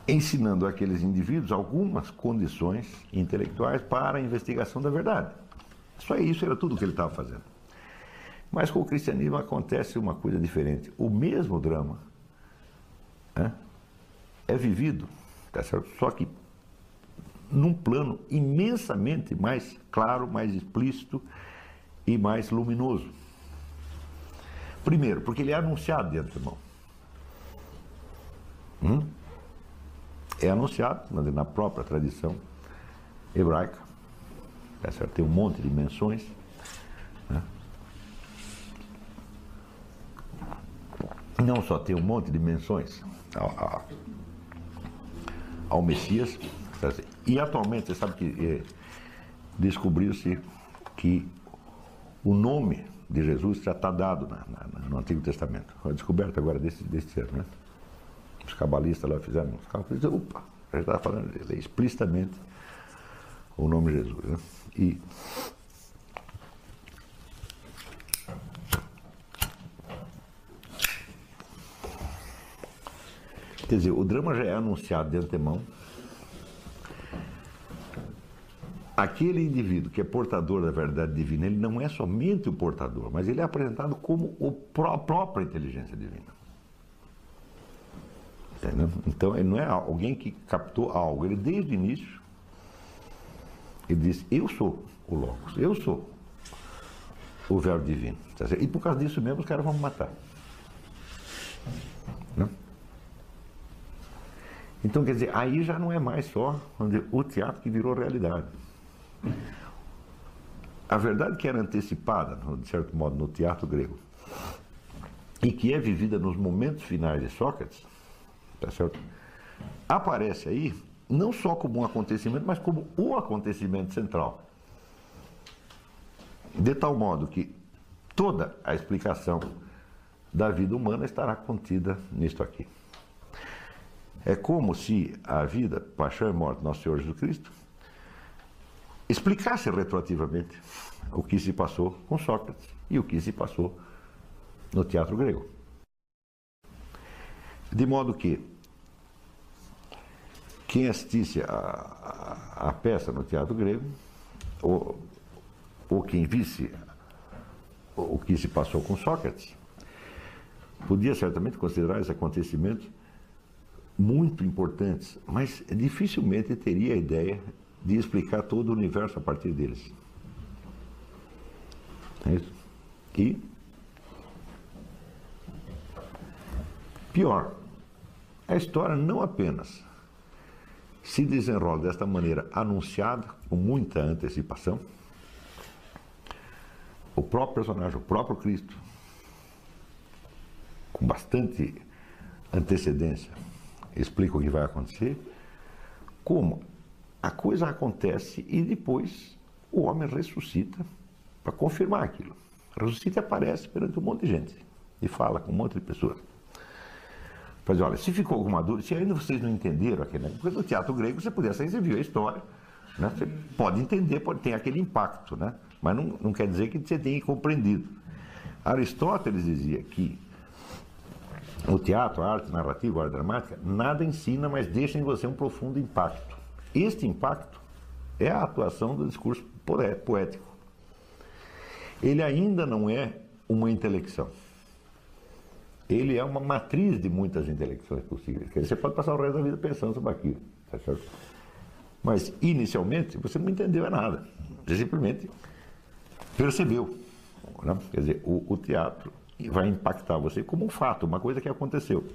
ensinando àqueles indivíduos algumas condições intelectuais para a investigação da verdade. Só isso era tudo que ele estava fazendo. Mas com o cristianismo acontece uma coisa diferente. O mesmo drama né, é vivido, tá certo? só que num plano imensamente mais claro, mais explícito e mais luminoso. Primeiro, porque ele é anunciado de antemão. Hum? É anunciado na própria tradição hebraica. Tá certo? Tem um monte de menções. Né? Não só tem um monte de menções ao, ao Messias, tá e atualmente, você sabe que é, descobriu-se que o nome de Jesus já está dado na, na, no Antigo Testamento. Foi descoberta agora desse, desse ano, né? Os cabalistas lá fizeram cálculos e opa, já está falando explicitamente o nome de Jesus. Né? E Quer dizer, o drama já é anunciado de antemão. Aquele indivíduo que é portador da verdade divina, ele não é somente o portador, mas ele é apresentado como a própria inteligência divina. Entendeu? Então, ele não é alguém que captou algo. Ele, desde o início, ele disse: Eu sou o Logos, eu sou o Verbo divino. Tá e por causa disso mesmo, os caras vão me matar. Não? Então, quer dizer, aí já não é mais só dizer, o teatro que virou realidade. A verdade que era antecipada, de certo modo, no teatro grego, e que é vivida nos momentos finais de Sócrates, tá certo? aparece aí não só como um acontecimento, mas como o acontecimento central. De tal modo que toda a explicação da vida humana estará contida nisto aqui. É como se a vida, paixão e morte do nosso Senhor Jesus Cristo explicasse retroativamente o que se passou com Sócrates e o que se passou no teatro grego. De modo que quem assistisse a, a, a peça no teatro grego, ou, ou quem visse o que se passou com Sócrates, podia certamente considerar esses acontecimentos muito importantes, mas dificilmente teria a ideia de explicar todo o universo a partir deles. É isso? E pior, a história não apenas se desenrola desta maneira anunciada, com muita antecipação, o próprio personagem, o próprio Cristo, com bastante antecedência, explica o que vai acontecer, como a coisa acontece e depois o homem ressuscita para confirmar aquilo. Ressuscita aparece perante um monte de gente e fala com um monte de pessoas. Mas olha, se ficou alguma dúvida, se ainda vocês não entenderam aquele porque no teatro grego você podia sair, você viu a história, né? você pode entender, pode ter aquele impacto, né? mas não, não quer dizer que você tenha compreendido. Aristóteles dizia que o teatro, a arte narrativa, a arte dramática, nada ensina, mas deixa em você um profundo impacto. Este impacto é a atuação do discurso poético. Ele ainda não é uma intelecção. Ele é uma matriz de muitas intelecções possíveis. Você pode passar o resto da vida pensando sobre aquilo, tá certo? Mas, inicialmente, você não entendeu nada. Você simplesmente percebeu. Né? Quer dizer, o, o teatro vai impactar você como um fato, uma coisa que aconteceu.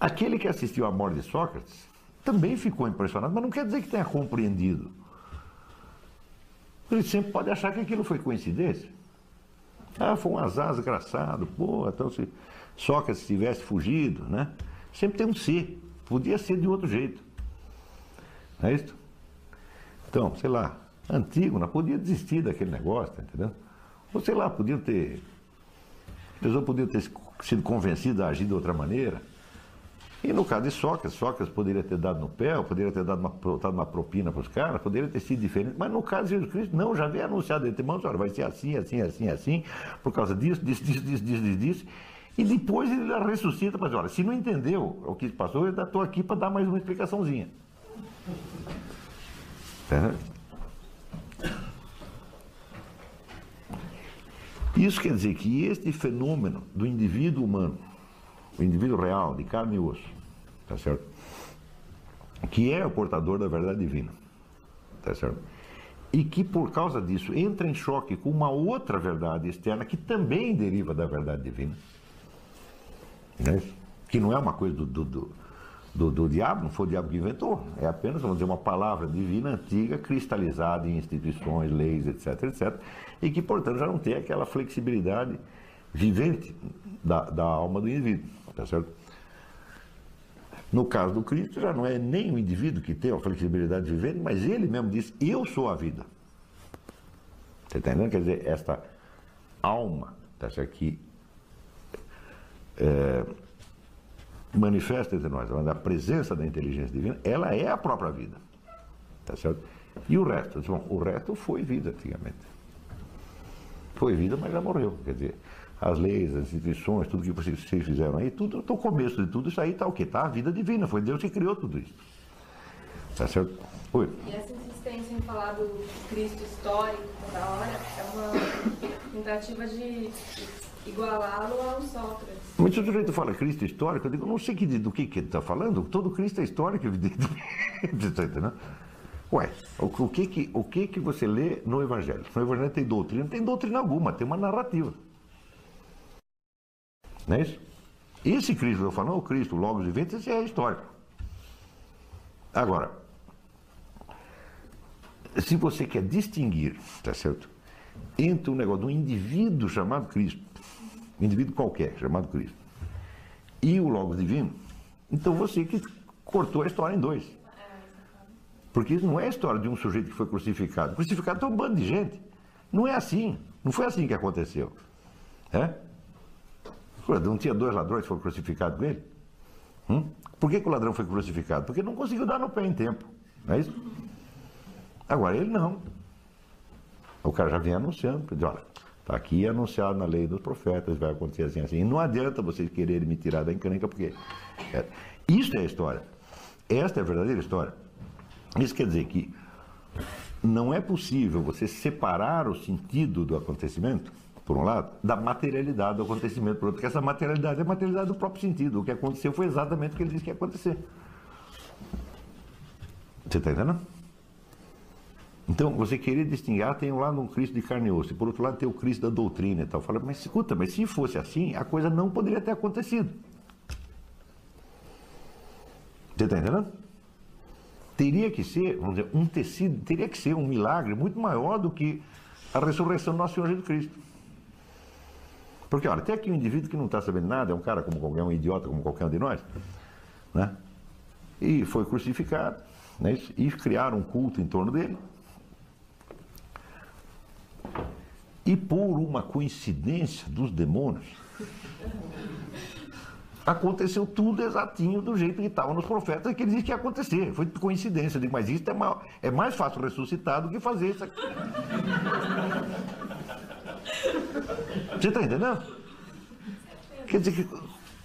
Aquele que assistiu à morte de Sócrates também ficou impressionado, mas não quer dizer que tenha compreendido. Ele sempre pode achar que aquilo foi coincidência. Ah, foi um azar desgraçado, pô, então se Sócrates tivesse fugido, né? Sempre tem um se. Podia ser de outro jeito. Não é isso? Então, sei lá, Antígona podia desistir daquele negócio, tá entendendo? Ou sei lá, podiam ter. A pessoa podia ter sido convencida a agir de outra maneira. E no caso de Sócrates, Sócrates poderia ter dado no pé, poderia ter dado uma, dado uma propina para os caras, poderia ter sido diferente. Mas no caso de Jesus Cristo, não, já veio anunciado de antemão, olha, vai ser assim, assim, assim, assim, por causa disso, disso, disso, disso, disso, disso. E depois ele ressuscita para dizer, olha, se não entendeu o que passou, eu estou aqui para dar mais uma explicaçãozinha. Entendeu? Isso quer dizer que este fenômeno do indivíduo humano, o indivíduo real, de carne e osso, tá certo? Que é o portador da verdade divina, tá certo? E que por causa disso entra em choque com uma outra verdade externa que também deriva da verdade divina, né? que não é uma coisa do, do, do do, do, diabo, não foi o diabo que inventou, é apenas, vamos dizer, uma palavra divina antiga, cristalizada em instituições, leis, etc, etc, e que, portanto, já não tem aquela flexibilidade vivente da, da alma do indivíduo, tá certo? No caso do Cristo, já não é nem o indivíduo que tem a flexibilidade vivente, mas ele mesmo diz: Eu sou a vida. Você está entendendo? Quer dizer, esta alma, tá certo? Que é, manifesta entre nós, a presença da inteligência divina, ela é a própria vida. Tá certo? E o resto? Bom, o resto foi vida antigamente. Foi vida, mas já morreu. Quer dizer, as leis, as instituições, tudo que vocês fizeram aí, tudo, o começo de tudo isso aí está o quê? Está a vida divina, foi Deus que criou tudo isso. Tá certo? Oi. E essa insistência em falar do Cristo histórico toda hora é uma tentativa de igualá-lo ao Sócrates. Mas se o sujeito fala Cristo histórico, eu digo, não sei que, do que, que ele está falando, todo Cristo é histórico, evidentemente. Tá Ué, o, o, que que, o que que você lê no Evangelho? No Evangelho tem doutrina? Não tem doutrina alguma, tem uma narrativa. Não é isso? Esse Cristo, eu falo, o Cristo, Logos Viventes, esse é histórico. Agora, se você quer distinguir, tá certo? Entre um negócio de um indivíduo chamado Cristo um indivíduo qualquer, chamado Cristo, e o Logos Divino, então você que cortou a história em dois. Porque isso não é a história de um sujeito que foi crucificado. Crucificado é um bando de gente. Não é assim. Não foi assim que aconteceu. É? Não tinha dois ladrões que foram crucificados com ele? Hum? Por que, que, o ladrão foi crucificado? Porque não conseguiu dar no pé em tempo. Não é isso? Agora ele não. O cara já vem anunciando, diz, olha, está aqui anunciado na lei dos profetas, vai acontecer assim, assim. E não adianta vocês quererem me tirar da encrenca, porque. É, isso é a história. Esta é a verdadeira história. Isso quer dizer que não é possível você separar o sentido do acontecimento, por um lado, da materialidade do acontecimento, por outro, porque essa materialidade é materialidade do próprio sentido. O que aconteceu foi exatamente o que ele disse que ia acontecer. Você está entendendo? Então, você querer distinguir, ah, tem um lado um Cristo de carne e osso, e por outro lado tem o Cristo da doutrina e tal. Fala, mas escuta, mas se fosse assim, a coisa não poderia ter acontecido. Você está entendendo? Teria que ser, vamos dizer, um tecido, teria que ser um milagre muito maior do que a ressurreição do nosso Senhor Jesus Cristo. Porque, olha, tem aqui um indivíduo que não está sabendo nada, é um cara como qualquer um idiota, como qualquer um de nós, né? E foi crucificado, né? e criaram um culto em torno dele. E por uma coincidência dos demônios, aconteceu tudo exatinho do jeito que estava nos profetas que eles diziam que ia acontecer. Foi coincidência. Eu digo, mas isso é, mais, é mais fácil ressuscitar do que fazer isso aqui. Você está entendendo? Quer dizer que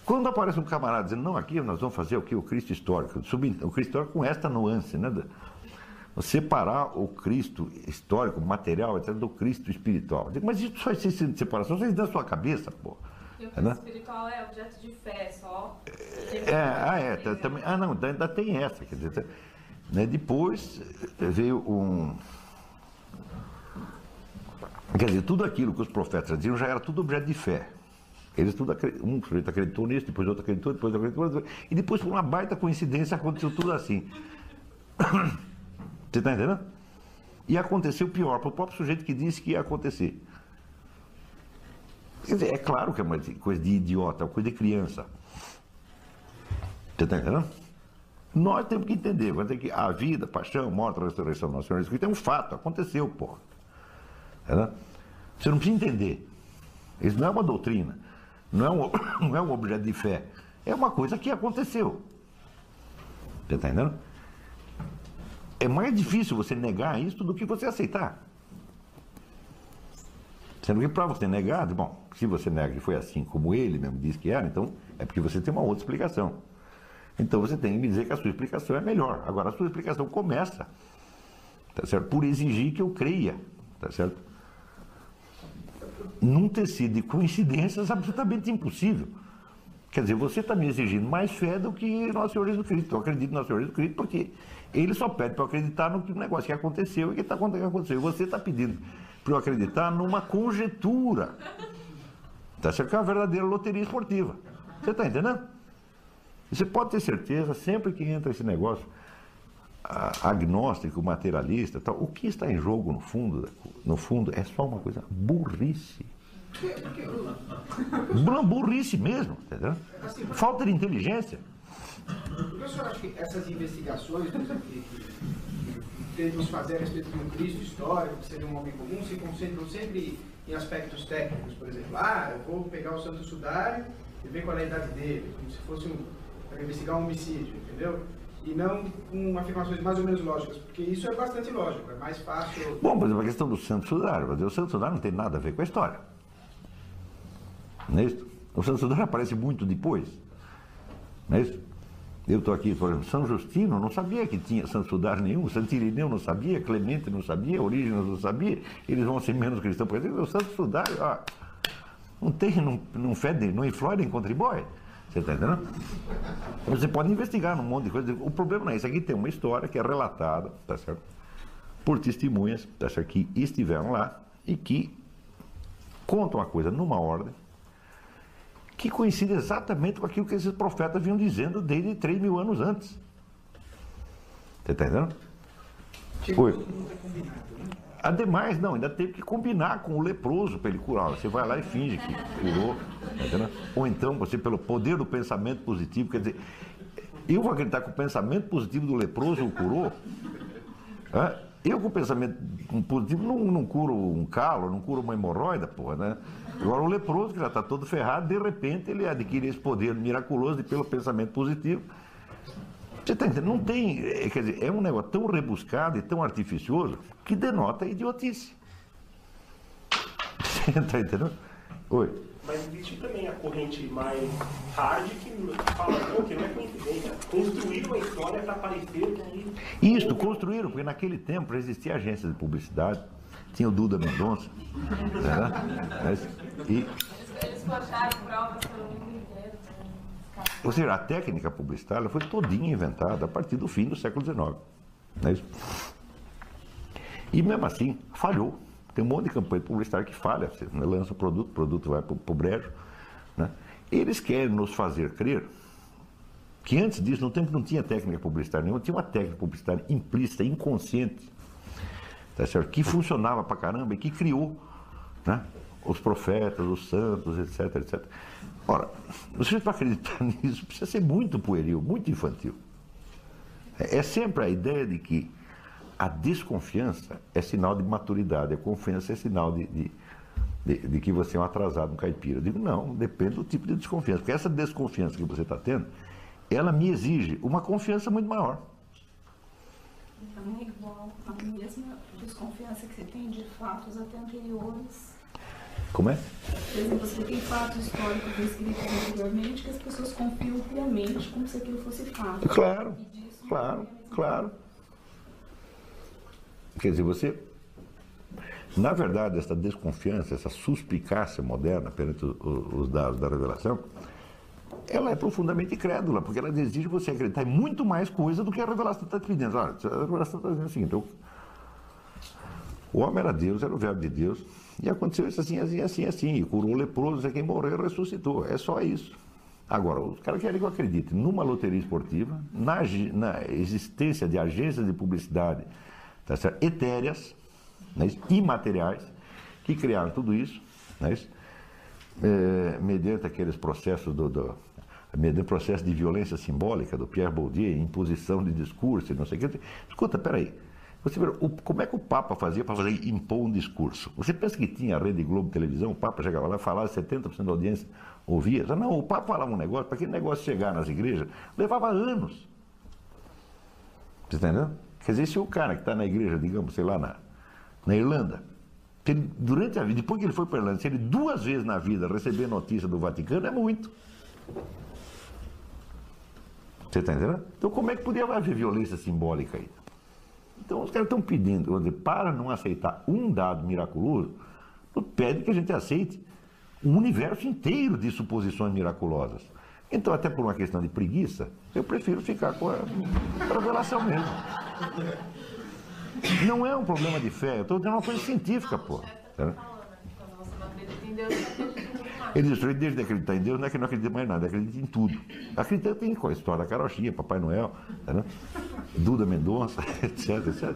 quando aparece um camarada dizendo, não, aqui nós vamos fazer o que? O Cristo histórico. O Cristo histórico com esta nuance, né? separar o Cristo histórico, material, etc., do Cristo espiritual. Digo, mas isso só existe de separação, isso da sua cabeça, pô. E o Cristo né? espiritual é objeto de fé só? É, ah, é, também, ah, não, ainda tem essa, quer dizer, né, depois veio um... Quer dizer, tudo aquilo que os profetas diziam já era tudo objeto de fé. Eles tudo um sujeito acreditou nisso, depois outro acreditou, depois outro acreditou, e depois por uma baita coincidência aconteceu tudo assim. Você está entendendo? E aconteceu pior, para o próprio sujeito que disse que ia acontecer. Quer dizer, é claro que é uma coisa de idiota, uma coisa de criança. Você está entendendo? Nós temos que entender, que a vida, paixão, morte, a ressurreição do nosso Senhor Jesus Cristo é um fato, aconteceu, porra. Você não precisa entender. Isso não é uma doutrina, não é um, não é um objeto de fé. É uma coisa que aconteceu. Você está entendendo? É mais difícil você negar isso do que você aceitar. Sendo que para você negar, bom, se você nega que foi assim como ele mesmo disse que era, então é porque você tem uma outra explicação. Então você tem que me dizer que a sua explicação é melhor. Agora, a sua explicação começa, tá certo? Por exigir que eu creia, tá certo? Num tecido de coincidências absolutamente impossível. Quer dizer, você está me exigindo mais fé do que Nosso Senhor Jesus Cristo. Eu acredito no Nosso Senhor Jesus Cristo porque ele só pede para acreditar no negócio que aconteceu e que está acontecendo. Você está pedindo para eu acreditar numa conjetura. Tá certo que é uma verdadeira loteria esportiva. Você está entendendo? Você pode ter certeza, sempre que entra esse negócio agnóstico, materialista, tal, o que está em jogo no fundo, no fundo é só uma coisa burrice. Burrice mesmo, entendeu? Falta de inteligência. Por que o senhor acha que essas investigações que, que, tentamos fazer a respeito de um Cristo histórico, que seria um homem comum, se concentram sempre em aspectos técnicos, por exemplo, ah, eu vou pegar o santo sudário e ver qual é a idade dele, como se fosse um, para investigar um homicídio, entendeu? E não com afirmações mais ou menos lógicas, porque isso é bastante lógico, é mais fácil. Bom, por exemplo, a questão do santo sudário, o santo sudário não tem nada a ver com a história. Não é isso? O santo sudário aparece muito depois. Não é isso? Eu estou aqui, por exemplo, São Justino não sabia que tinha Santo Sudário nenhum, Santo Irineu não sabia, Clemente não sabia, Orígenes não sabia, eles vão ser menos cristãos, por exemplo, o Santo Sudário, ó, não tem, não, não fede, não influi nem contribui. Você está entendendo? Você pode investigar num monte de coisa. O problema não é isso. Aqui tem uma história que é relatada, tá certo? Por testemunhas, tá certo? Que estiveram lá e que contam a coisa numa ordem que coincide exatamente com aquilo que esses profetas vinham dizendo desde 3 mil anos antes. Você está entendendo? Foi. Ademais, não, ainda teve que combinar com o leproso para ele curar. Você vai lá e finge que curou. Tá Ou então, você, pelo poder do pensamento positivo, quer dizer, eu vou acreditar que o pensamento positivo do leproso o curou. Eu com o pensamento positivo não, não curo um calo, não curo uma hemorroida, porra, né? Agora o leproso, que já está todo ferrado, de repente ele adquire esse poder miraculoso pelo pensamento positivo. Você está entendendo? Não tem. é, Quer dizer, é um negócio tão rebuscado e tão artificioso que denota idiotice. Você está entendendo? Oi. Mas existe também a corrente mais hard que fala não, que não é coincidência. Construíram a história para parecer que. Isto, construíram, porque naquele tempo existia agência de publicidade, tinha o Duda Mendonça, né? Mas- e, Eles, eles forjaram provas pelo mundo? Ou seja, a técnica publicitária foi todinha inventada a partir do fim do século XIX. Não é isso? E mesmo assim, falhou. Tem um monte de campanha publicitária que falha. Você lança o produto, o produto vai para o brejo. Né? Eles querem nos fazer crer que antes disso, no tempo não tinha técnica publicitária nenhuma, tinha uma técnica publicitária implícita, inconsciente, tá certo? que funcionava pra caramba e que criou né? os profetas, os santos, etc, etc. Ora, você para acreditar nisso precisa ser muito pueril, muito infantil. É é sempre a ideia de que a desconfiança é sinal de maturidade, a confiança é sinal de, de, de- de que você é um atrasado, um caipira. Eu digo, não, depende do tipo de desconfiança. Porque essa desconfiança que você está tendo, ela me exige uma confiança muito maior. Não é igual a mesma desconfiança que você tem de fatos até anteriores. Como é? Por exemplo, você tem fatos históricos descritos anteriormente que as pessoas confiam piamente como se aquilo fosse fato. Claro, claro, claro. Quer dizer, você. Na verdade, essa desconfiança, essa suspicácia moderna perante os dados da revelação, ela é profundamente incrédula, porque ela exige você acreditar em muito mais coisa do que a revelação está te pedindo. Olha, a revelação está dizendo o seguinte: o- o homem era Deus, era o verbo de Deus, e aconteceu isso assim, assim, assim, assim, e curou leproso, é quem morreu ressuscitou. É só isso. Agora, os caras querem que eu acredite numa loteria esportiva, na, na existência de agências de publicidade tá certo? etéreas, né, imateriais, que criaram tudo isso, né? É, mediante aqueles processos do, do mediante processo de violência simbólica do Pierre Bourdieu, imposição de discurso, não sei o que. Escuta, peraí. Você vê, o, como é que o Papa fazia para fazer impor um discurso? Você pensa que tinha a Rede Globo Televisão, o Papa chegava lá falava, 70% da audiência ouvia? Não, o Papa falava um negócio, para aquele negócio chegar nas igrejas, levava anos. Você entendeu? Quer dizer, se o cara que está na igreja, digamos, sei lá, na, na Irlanda, ele, durante a vida, depois que ele foi para a Irlanda, se ele duas vezes na vida receber notícia do Vaticano, é muito. Você está entendendo? Então, como é que podia haver violência simbólica aí? Então, os caras estão pedindo, dizer, para não aceitar um dado miraculoso, pede que a gente aceite um universo inteiro de suposições miraculosas. Então, até por uma questão de preguiça, eu prefiro ficar com a, revelação mesmo. Não é um problema de fé, eu estou dizendo uma coisa científica, pô. Entendeu? Deus, mais. Ele diz, ele deixa de acreditar em Deus, não é que não acredita mais em nada, acredita em tudo. Acredita em qual? A história da carochinha, Papai Noel, entendeu? Duda Mendonça, etc, etc.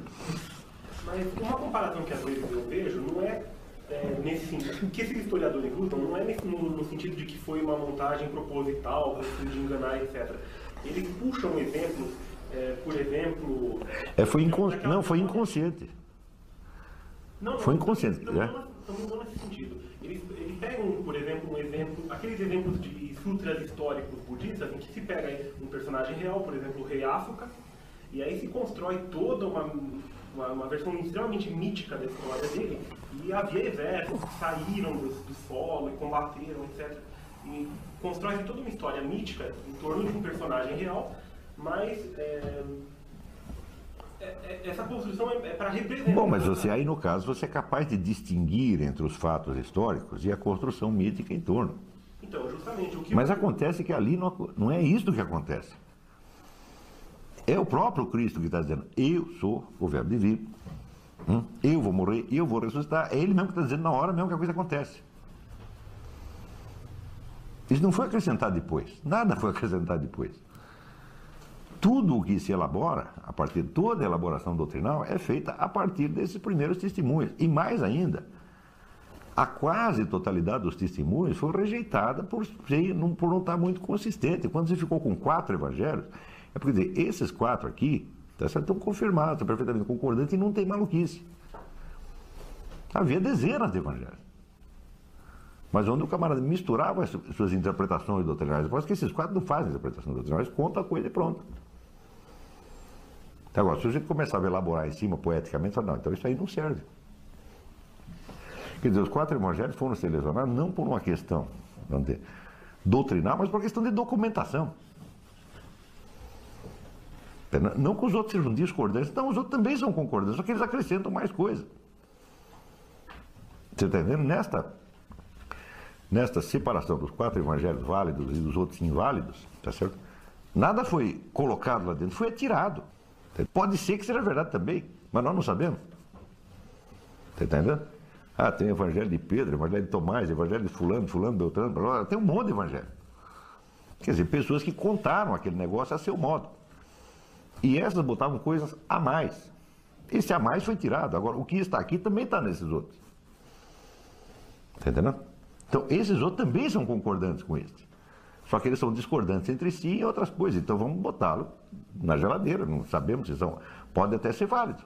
Mas uma comparação que às vezes eu vejo não é, é, nesse sentido. O que esses historiadores usam não é nesse, no, no sentido de que foi uma montagem proposital, de enganar, etc. Eles puxam exemplos, é, por exemplo. É, foi incon... daquela- Não, foi inconsciente. Não, não, Foi inconsciente, Não, né? não, não, não nesse sentido. Eles, pegam, por exemplo, um exemplo, aqueles exemplos de sutras históricos budistas, em que se pega um personagem real, por exemplo, o rei Asuka, e aí se constrói toda uma, uma, uma versão extremamente mítica da história dele, e havia exércitos que saíram do, do solo e combateram, etc. E constrói toda uma história mítica em torno de um personagem real, mas é- essa construção é, para representar. Bom, mas você aí, no caso, você é capaz de distinguir entre os fatos históricos e a construção mítica em torno. Então, justamente o que. Mas acontece que ali não, não é isso que acontece. É o próprio Cristo que está dizendo, eu sou o verbo divino, hum, eu vou morrer, eu vou ressuscitar. É ele mesmo que está dizendo na hora mesmo que a coisa acontece. Isso não foi acrescentado depois, nada foi acrescentado depois. Tudo o que se elabora, a partir de toda a elaboração doutrinal, é feita a partir desses primeiros testemunhos. E mais ainda, a quase totalidade dos testemunhos foi rejeitada por, por não estar muito consistente. Quando você ficou com quatro evangelhos, é porque dizer, esses quatro aqui tá certo, estão confirmados, estão perfeitamente concordantes e não tem maluquice. Havia dezenas de evangelhos. mas onde o camarada misturava as suas interpretações doutrinárias. Depois que esses quatro não fazem interpretação doutrinária, eles contam a coisa e pronto. Então, agora, se gente começava a elaborar em cima poeticamente, fala, não, então isso aí não serve. Quer dizer, os quatro evangelhos foram selecionados não por uma questão dizer, doutrinal, mas por uma questão de documentação. Não que os outros sejam discordantes, não, os outros também são concordantes, só que eles acrescentam mais coisa. Você está entendendo? Nesta, nesta separação dos quatro evangelhos válidos e dos outros inválidos, tá certo? Nada foi colocado lá dentro, foi atirado. Pode ser que seja verdade também, mas nós não sabemos. Está entendendo? Ah, tem o evangelho de Pedro, evangelho de Tomás, evangelho de fulano, fulano, Beltrano, tem um monte de evangelho. Quer dizer, pessoas que contaram aquele negócio a seu modo. E essas botavam coisas a mais. Esse a mais foi tirado. Agora, o que está aqui também está nesses outros. Está entendendo? Então, esses outros também são concordantes com este. Só que eles são discordantes entre si em outras coisas. Então, vamos botá-lo na geladeira. Não sabemos se são. Pode até ser válido.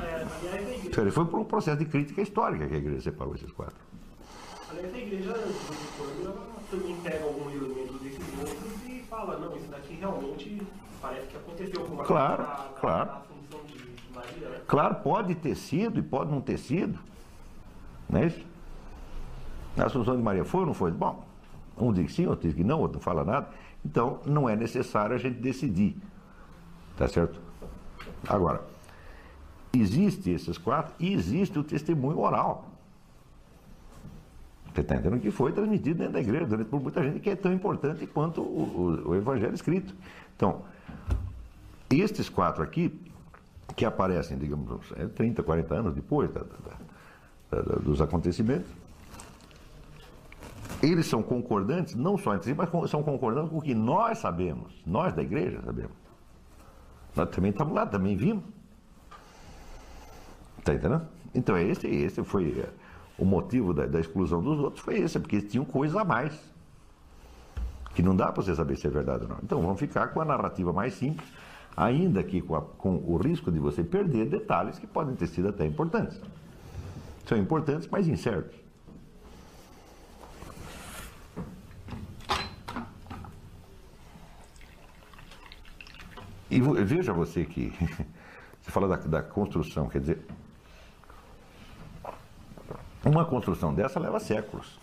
É, foi por um processo de crítica histórica que a igreja separou esses quatro. Aliás, a igreja, ela também pega algum elemento desses outros e fala, não, isso daqui realmente parece que aconteceu com uma claro, claro. Assunção de Maria, né? Claro, pode ter sido e pode não ter sido. Não é isso? A Assunção de Maria foi ou não foi? Bom, um diz que sim, outro diz que não, outro não fala nada. Então, não é necessário a gente decidir. Tá certo? Agora, existe esses quatro e existe o testemunho oral. Você está entendendo que foi transmitido dentro da igreja durante por muita gente que é tão importante quanto o, o, o evangelho escrito. Então, estes quatro aqui, que aparecem, digamos, 30, 40 anos depois da, da, da, dos acontecimentos, eles são concordantes, não só entre si, mas são concordantes com o que nós sabemos, nós da igreja sabemos. Nós também estamos lá, também vimos. Está entendendo? Então, esse, esse foi o motivo da, da, exclusão dos outros foi esse, porque eles tinham coisa a mais. Que não dá para você saber se é verdade ou não. Então vamos ficar com a narrativa mais simples, ainda que com, a, com o risco de você perder detalhes que podem ter sido até importantes. São importantes, mas incertos. E veja você que você fala da, da construção, quer dizer, uma construção dessa leva séculos.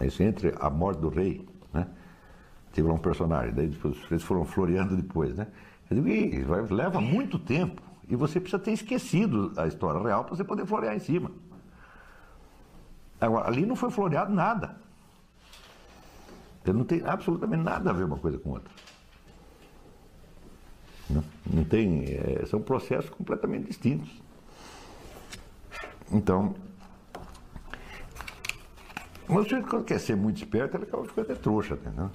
Isso entre a morte do rei, né? Teve um personagem, daí eles foram floreando depois, né? Eu digo, leva muito tempo e você precisa ter esquecido a história real para você poder florear em cima. Agora, ali não foi floreado nada. Não tem absolutamente nada a ver uma coisa com outra. Não, tem, é, são processos completamente distintos. Então, mas o sujeito, quando quer ser muito esperto, ele acaba ficando até trouxa, entendeu?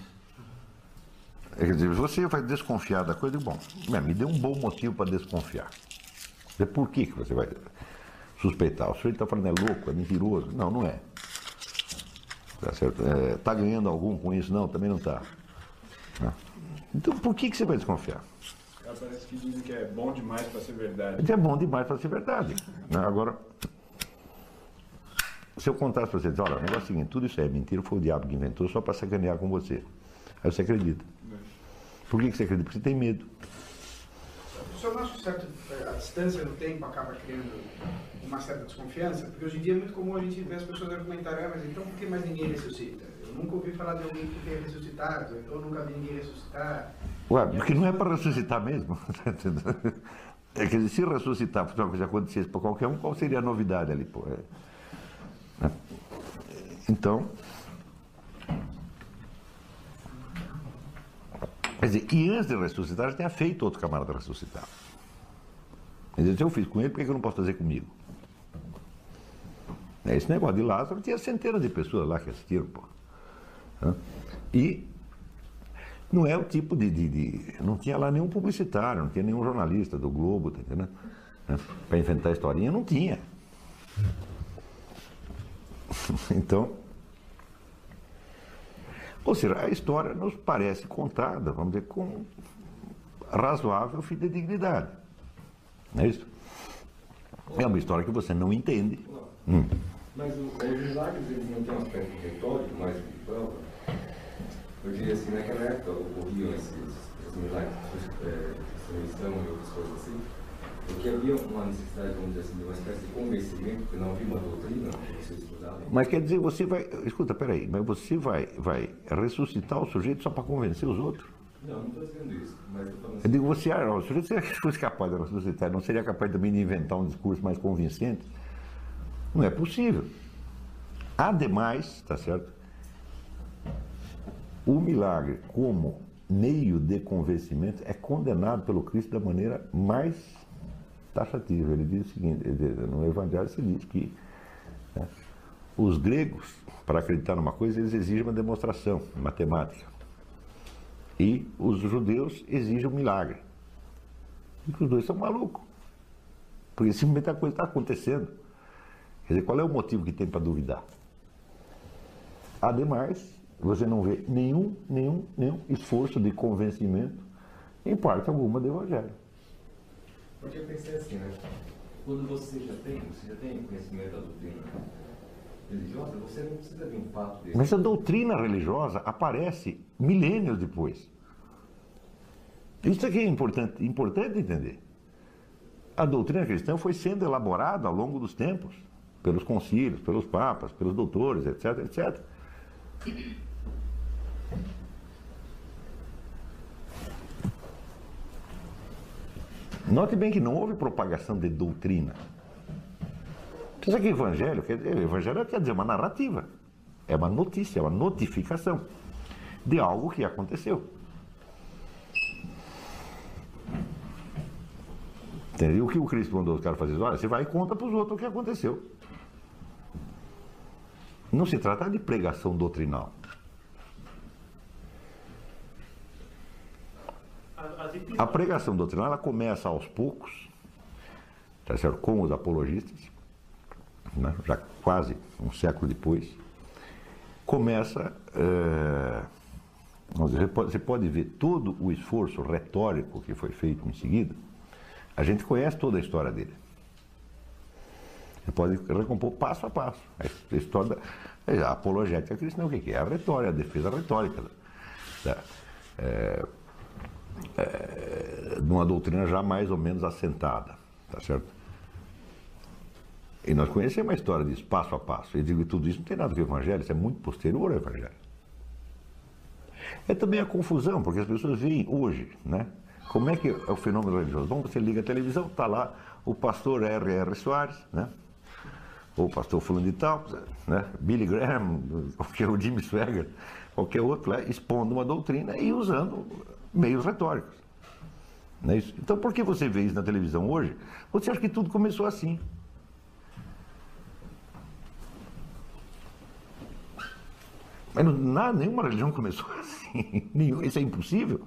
Quer dizer, você vai desconfiar da coisa, bom, me dê um bom motivo para desconfiar. Por que, que você vai suspeitar? O sujeito está falando é louco, é mentiroso. Não, não é. Tá? Está é, tá ganhando algum com isso? Não, também não está. Né? Então, por que, que você vai desconfiar? Parece que dizem que é bom demais para ser verdade. É bom demais para ser verdade. Né? Agora, se eu contasse para você, dizer, olha, o negócio é o seguinte, tudo isso é mentira, foi o diabo que inventou só para sacanear com você. Aí você acredita. Por que, você acredita? Porque você tem medo. O senhor não acha que certo, a distância no tempo acaba criando uma certa desconfiança? Porque hoje em dia é muito comum a gente ver as pessoas argumentarem, ah, mas então por que mais ninguém ressuscita? Nunca ouvi falar de alguém que tenha ressuscitado, então nunca vi ninguém ressuscitar. Ué, porque não é para ressuscitar mesmo. é que se ressuscitar fosse uma coisa que acontecesse para qualquer um, qual seria a novidade ali? Pô? É... Então, quer dizer, e antes de ressuscitar, já tinha feito outro camarada ressuscitar. Quer dizer, se eu fiz com ele, por que eu não posso fazer comigo? É, esse negócio de Lázaro tinha centenas de pessoas lá que assistiram, pô. E não é o tipo de, de, de, Não tinha lá nenhum publicitário, não tinha nenhum jornalista do Globo, tá entendendo? Para inventar a historinha, não tinha. Então, ou seja, a história nos parece contada, vamos dizer, com razoável fidedignidade. Não é isso? É uma história que você não entende. Hum. Mas os milagres eles não têm um aspecto retórico mais espiritual? Eu diria assim, naquela época ocorriam esses, esses milagres, é, ressurreição e outras coisas assim, porque havia uma necessidade, vamos dizer assim, de uma espécie de convencimento, porque não havia uma doutrina que vocês estudavam. Mas quer dizer, você vai. Escuta, peraí, mas você vai, vai ressuscitar o sujeito só para convencer os outros? Não, não estou dizendo isso, mas estou falando Eu assim. digo, você, ah, o sujeito se fosse capaz de ressuscitar, não seria capaz também de inventar um discurso mais convincente? Não é possível. Ademais, tá certo? O milagre, como meio de convencimento, é condenado pelo Cristo da maneira mais taxativa. Ele diz o seguinte: no Evangelho se diz que né, os gregos, para acreditar numa coisa, eles exigem uma demonstração matemática. E os judeus exigem um milagre. E os dois são malucos. Porque simplesmente a coisa está acontecendo. Quer dizer, qual é o motivo que tem para duvidar? Ademais, você não vê nenhum, nenhum, nenhum esforço de convencimento em parte alguma do Evangelho. Porque eu pensei assim, né? Quando você já tem, você já tem conhecimento da doutrina religiosa, você não precisa de um fato desse. Mas a doutrina religiosa aparece milênios depois. Isso aqui é importante, importante entender. A doutrina cristã foi sendo elaborada ao longo dos tempos, pelos concílios, pelos papas, pelos doutores, etc, etc. Note bem que não houve propagação de doutrina. Sabe que evangelho quer dizer? Evangelho quer dizer uma narrativa. É uma notícia, é uma notificação de algo que aconteceu. Entendeu? O que o Cristo mandou os caras fazer? Olha, você vai e conta para os outros o que aconteceu. Não se trata de pregação doutrinal. As, as A pregação doutrinal ela começa aos poucos, tá certo? com os apologistas, né? já quase um século depois, começa. dizer, você, pode, ver todo o esforço retórico que foi feito em seguida. A gente conhece toda a história dele. Você pode recompor passo a passo. A história da a apologética cristã, o que que é? A retórica, a defesa retórica. da- é, é, de uma doutrina já mais ou menos assentada. Tá certo? E nós conhecemos a história disso, passo a passo. Eu digo que tudo isso não tem nada a ver com o Evangelho, isso é muito posterior ao Evangelho. É também a confusão, porque as pessoas veem hoje, né? Como é que é o fenômeno religioso? Bom, você liga a televisão, está lá o pastor R.R. Soares, né? Ou o pastor fulano de tal, né? Billy Graham, qualquer o Jimmy Swagger, qualquer outro lá, expondo uma doutrina e usando meios retóricos. Não é isso? Então, por que você vê isso na televisão hoje? Você acha que tudo começou assim. Mas nada, nenhuma religião começou assim. Nenhum, isso é impossível.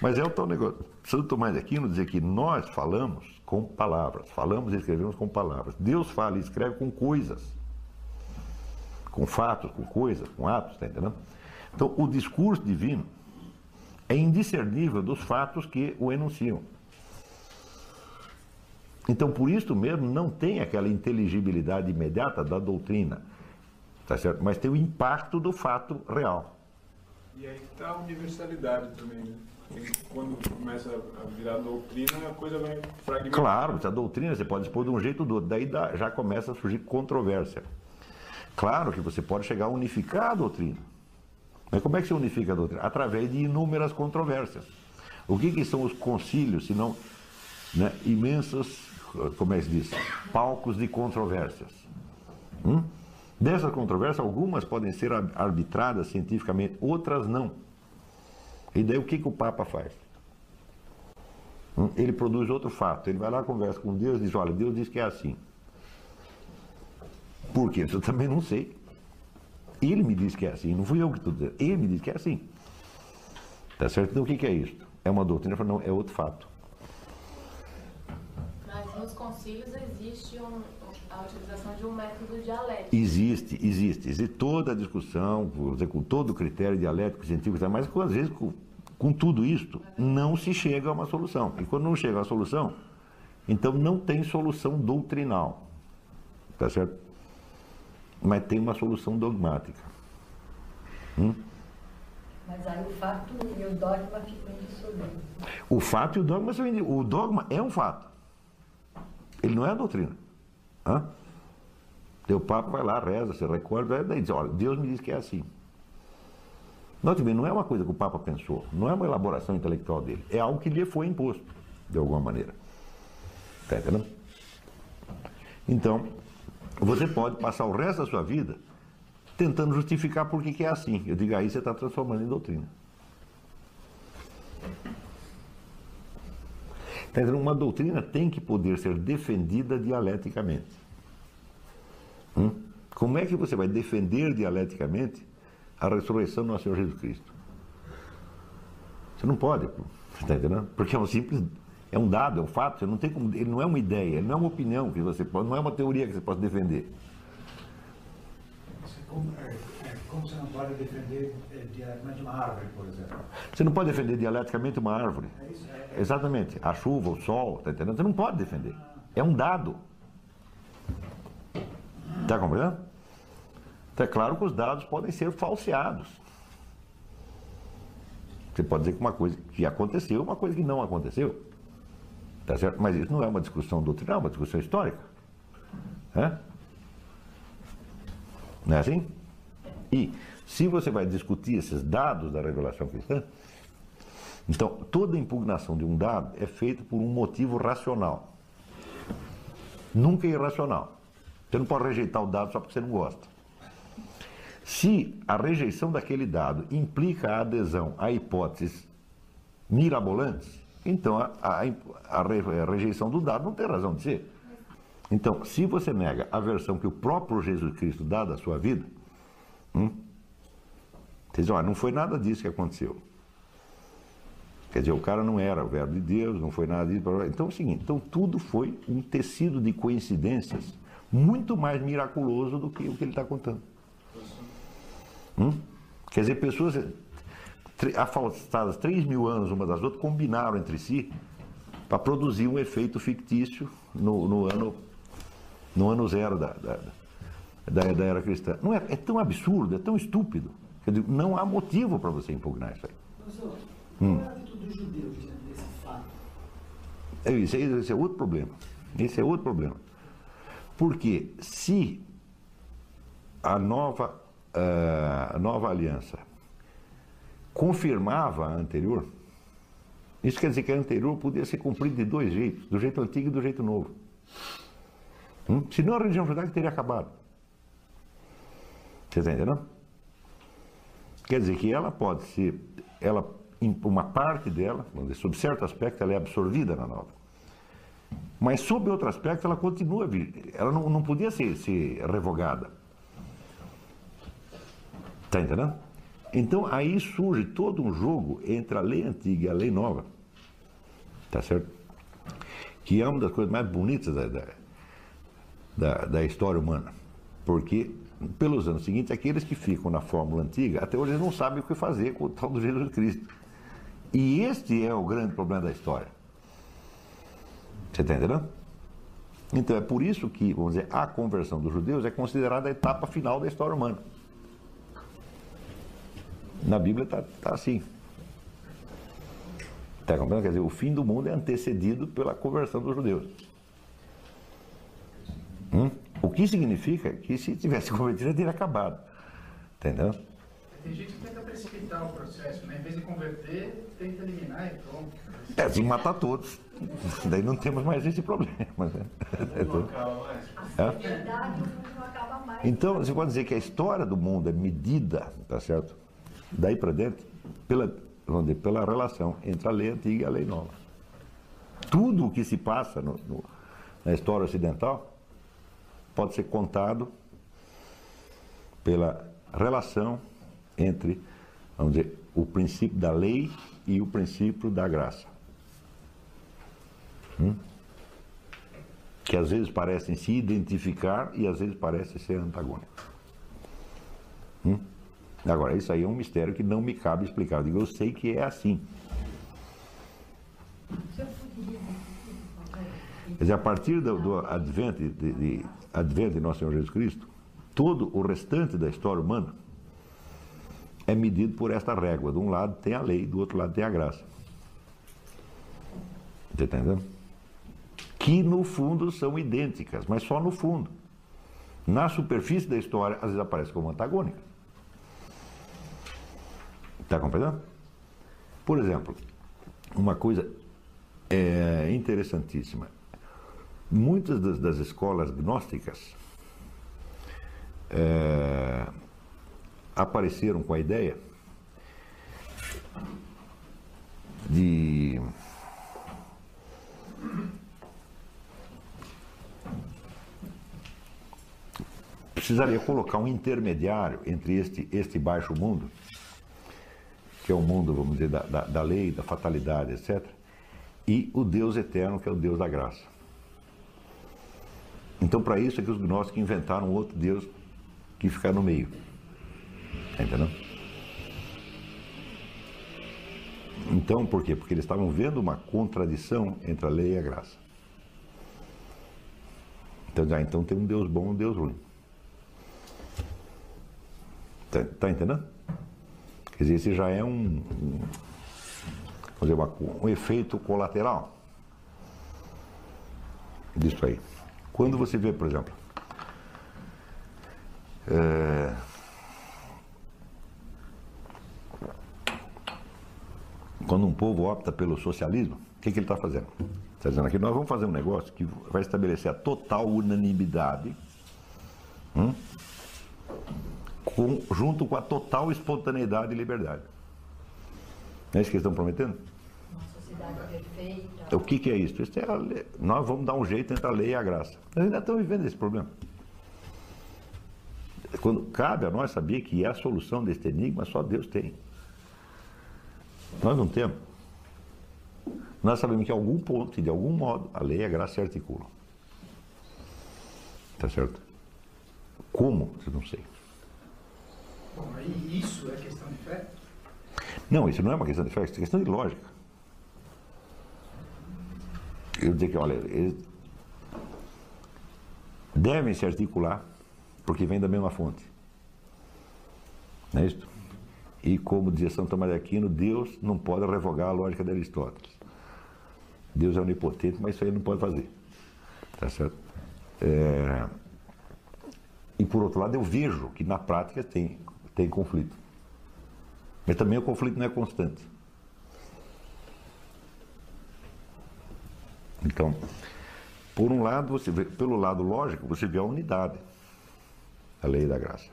Mas é o tal negócio. Santo Tomás de Aquino dizer que nós falamos com palavras, falamos e escrevemos com palavras. Deus fala e escreve com coisas, com fatos, com coisas, com atos, está entendendo? Então, o discurso divino é indiscernível dos fatos que o enunciam. Então, por isso mesmo, não tem aquela inteligibilidade imediata da doutrina, tá certo? Mas tem o impacto do fato real. E aí está a universalidade também, né? Quando começa a virar doutrina, a coisa vai fragmentar. Claro, a doutrina você pode expor de um jeito ou do outro, daí já começa a surgir controvérsia. Claro que você pode chegar a unificar a doutrina. Mas como é que você unifica a doutrina? Através de inúmeras controvérsias. O que, que são os concílios, se não né, imensos, como é que se diz, palcos de controvérsias? Hum? Dessas controvérsias, algumas podem ser ar- arbitradas cientificamente, outras não. E daí o que, que o Papa faz? Hum? Ele produz outro fato. Ele vai lá, conversa com Deus e diz: Olha, Deus diz que é assim. Por quê? Eu também não sei. Ele me diz que é assim, não fui eu que estou dizendo. Ele me diz que é assim. Tá certo? Então o que, que é isso? É uma doutrina? Eu falo, Não, é outro fato. Mas nos concílios existe um- a utilização de um método dialético. Existe, existe. Existe toda a discussão, com todo o critério dialético, científico, tá? mas às vezes com, com tudo isto não se chega a uma solução. E quando não chega a solução, então não tem solução doutrinal. Tá certo? Mas tem uma solução dogmática. Hum? Mas aí o fato e o dogma ficam indissolúveis. O fato e o dogma são indi- O dogma é um fato. Ele não é a doutrina. Hã? Teu Papa vai lá, reza, se recorda, daí diz, olha, Deus me diz que é assim. Note bem, não é uma coisa que o Papa pensou, não é uma elaboração intelectual dele, é algo que lhe foi imposto, de alguma maneira. Está entendendo? Então, você pode passar o resto da sua vida tentando justificar por que é assim. Eu digo, aí você está transformando em doutrina. Tá? Uma doutrina tem que poder ser defendida dialeticamente. Hum? Como é que você vai defender dialeticamente a ressurreição do nosso Senhor Jesus Cristo? Você não pode, está entendendo? Porque é um simples, é um dado, é um fato, não tem como, ele não é uma ideia, ele não é uma opinião que você pode, não é uma teoria que você pode defender. Como, é, é, como você não pode defender é, diretamente uma árvore, por exemplo? Você não pode defender dialeticamente uma árvore. É isso, é, Exatamente. A chuva, o sol, tá entendendo? Você não pode defender. É um dado. Está compreendendo? Então é claro que os dados podem ser falseados. Você pode dizer que uma coisa que aconteceu é uma coisa que não aconteceu. Tá certo? Mas isso não é uma discussão doutrinal, é uma discussão histórica. É? Não é assim? E se você vai discutir esses dados da revelação cristã, então toda impugnação de um dado é feita por um motivo racional. Nunca irracional. Você não pode rejeitar o dado só porque você não gosta. Se a rejeição daquele dado implica a adesão a hipóteses mirabolantes, então a, a- a re- a rejeição do dado não tem razão de ser. Então, se você nega a versão que o próprio Jesus Cristo dá da sua vida, hum, você não foi nada disso que aconteceu. Quer dizer, o cara não era o verbo de Deus, não foi nada disso. blá, blá. Então é o seguinte, então tudo foi um tecido de coincidências muito mais miraculoso do que o que ele está contando. Hum? Quer dizer, pessoas afastadas 3 mil anos uma das outras combinaram entre si para produzir um efeito fictício no, no ano, no ano zero da, da, da, da era cristã. Não é, é tão absurdo, é tão estúpido. Quer dizer, não há motivo para você impugnar isso aí. Professor, Hum. qual é a atitude dos judeus diante desse fato? É isso, aí, esse é outro problema. Esse é outro problema. Porque se a nova, ah, a nova aliança confirmava a anterior, isso quer dizer que a anterior podia ser cumprida de dois jeitos, do jeito antigo e do jeito novo. Hum? Senão a religião judaica teria acabado. Você está entendendo? Quer dizer que ela pode ser, ela, uma parte dela, sob certo aspecto, ela é absorvida na nova. Mas sob outro aspecto, ela continua, ela não, não podia ser, ser revogada. Está entendendo? Então aí surge todo um jogo entre a lei antiga e a lei nova. Tá certo? Que é uma das coisas mais bonitas da, da, da, da história humana. Porque, pelos anos seguintes, aqueles que ficam na fórmula antiga, até hoje eles não sabem o que fazer com o tal do Jesus Cristo. E este é o grande problema da história. Você está entendendo? Então é por isso que, vamos dizer, a conversão dos judeus é considerada a etapa final da história humana. Na Bíblia está assim. Está compreendendo? Quer dizer, o fim do mundo é antecedido pela conversão dos judeus. Hum? O que significa que se tivesse convertido já teria acabado. Entendeu? Tem gente que tenta precipitar o processo, né? Em vez de converter, tenta eliminar e pronto. É assim matar todos. Daí não temos mais esse problema. né? É tudo- A Hã? verdade o mundo não acaba mais. Então, você pode dizer que a história do mundo é medida, tá certo? Daí para dentro, pela, vamos dizer, pela relação entre a lei antiga e a lei nova. Tudo o que se passa no- no- na história ocidental pode ser contado pela relação entre, vamos dizer, o princípio da lei e o princípio da graça. Hum? que às vezes parecem se identificar e às vezes parecem ser antagônicos. Hum? Agora, isso aí é um mistério que não me cabe explicar. Eu digo, eu sei que é assim. Quer dizer, a partir do, do advento, de, de, advento de Nosso Senhor Jesus Cristo, todo o restante da história humana é medido por esta régua. De um lado tem a lei, do outro lado tem a graça. Está entendendo? Que no fundo são idênticas, mas só no fundo. Na superfície da história, às vezes aparecem como antagônicas. Está compreendendo? Por exemplo, uma coisa é, interessantíssima. Muitas das, das escolas gnósticas é, apareceram com a ideia de precisaria colocar um intermediário entre este, este baixo mundo, que é o mundo, vamos dizer, da, da, da lei, da fatalidade, etc., e o Deus eterno, que é o Deus da graça. Então, para isso é que os gnósticos inventaram outro Deus que fica no meio. Tá entendendo? Então, por quê? Porque eles estavam vendo uma contradição entre a lei e a graça. Então, já, então tem um Deus bom e um Deus ruim. Tá, tá, entendendo? Quer dizer, esse já é um, um, dizer, um efeito colateral disso aí. Quando você vê, por exemplo, é, quando um povo opta pelo socialismo, o que, que ele está fazendo? Está dizendo aqui, nós vamos fazer um negócio que vai estabelecer a total unanimidade hum, com, junto com a total espontaneidade e liberdade. Não é isso que eles estão prometendo? Uma sociedade perfeita. O que, que é isso? isso é nós vamos dar um jeito entre a lei e a graça. Nós ainda estamos vivendo esse problema. Quando cabe a nós saber que a solução deste enigma só Deus tem. Nós não temos. Nós sabemos que em algum ponto e de algum modo a lei e a graça se articulam. Tá certo? Como? Eu não sei. Bom, aí isso é questão de fé? Não, isso não é uma questão de fé, isso é questão de lógica. Eu dizer que, olha, eles devem se articular porque vem da mesma fonte. Não é isso? E como dizia São Tomás de Aquino, Deus não pode revogar a lógica de Aristóteles. Deus é onipotente, mas isso aí não pode fazer. Tá certo? É... E por outro lado, eu vejo que na prática tem, tem conflito. Mas também o conflito não é constante. Então, por um lado, você vê, pelo lado lógico, você vê a unidade, a lei da graça.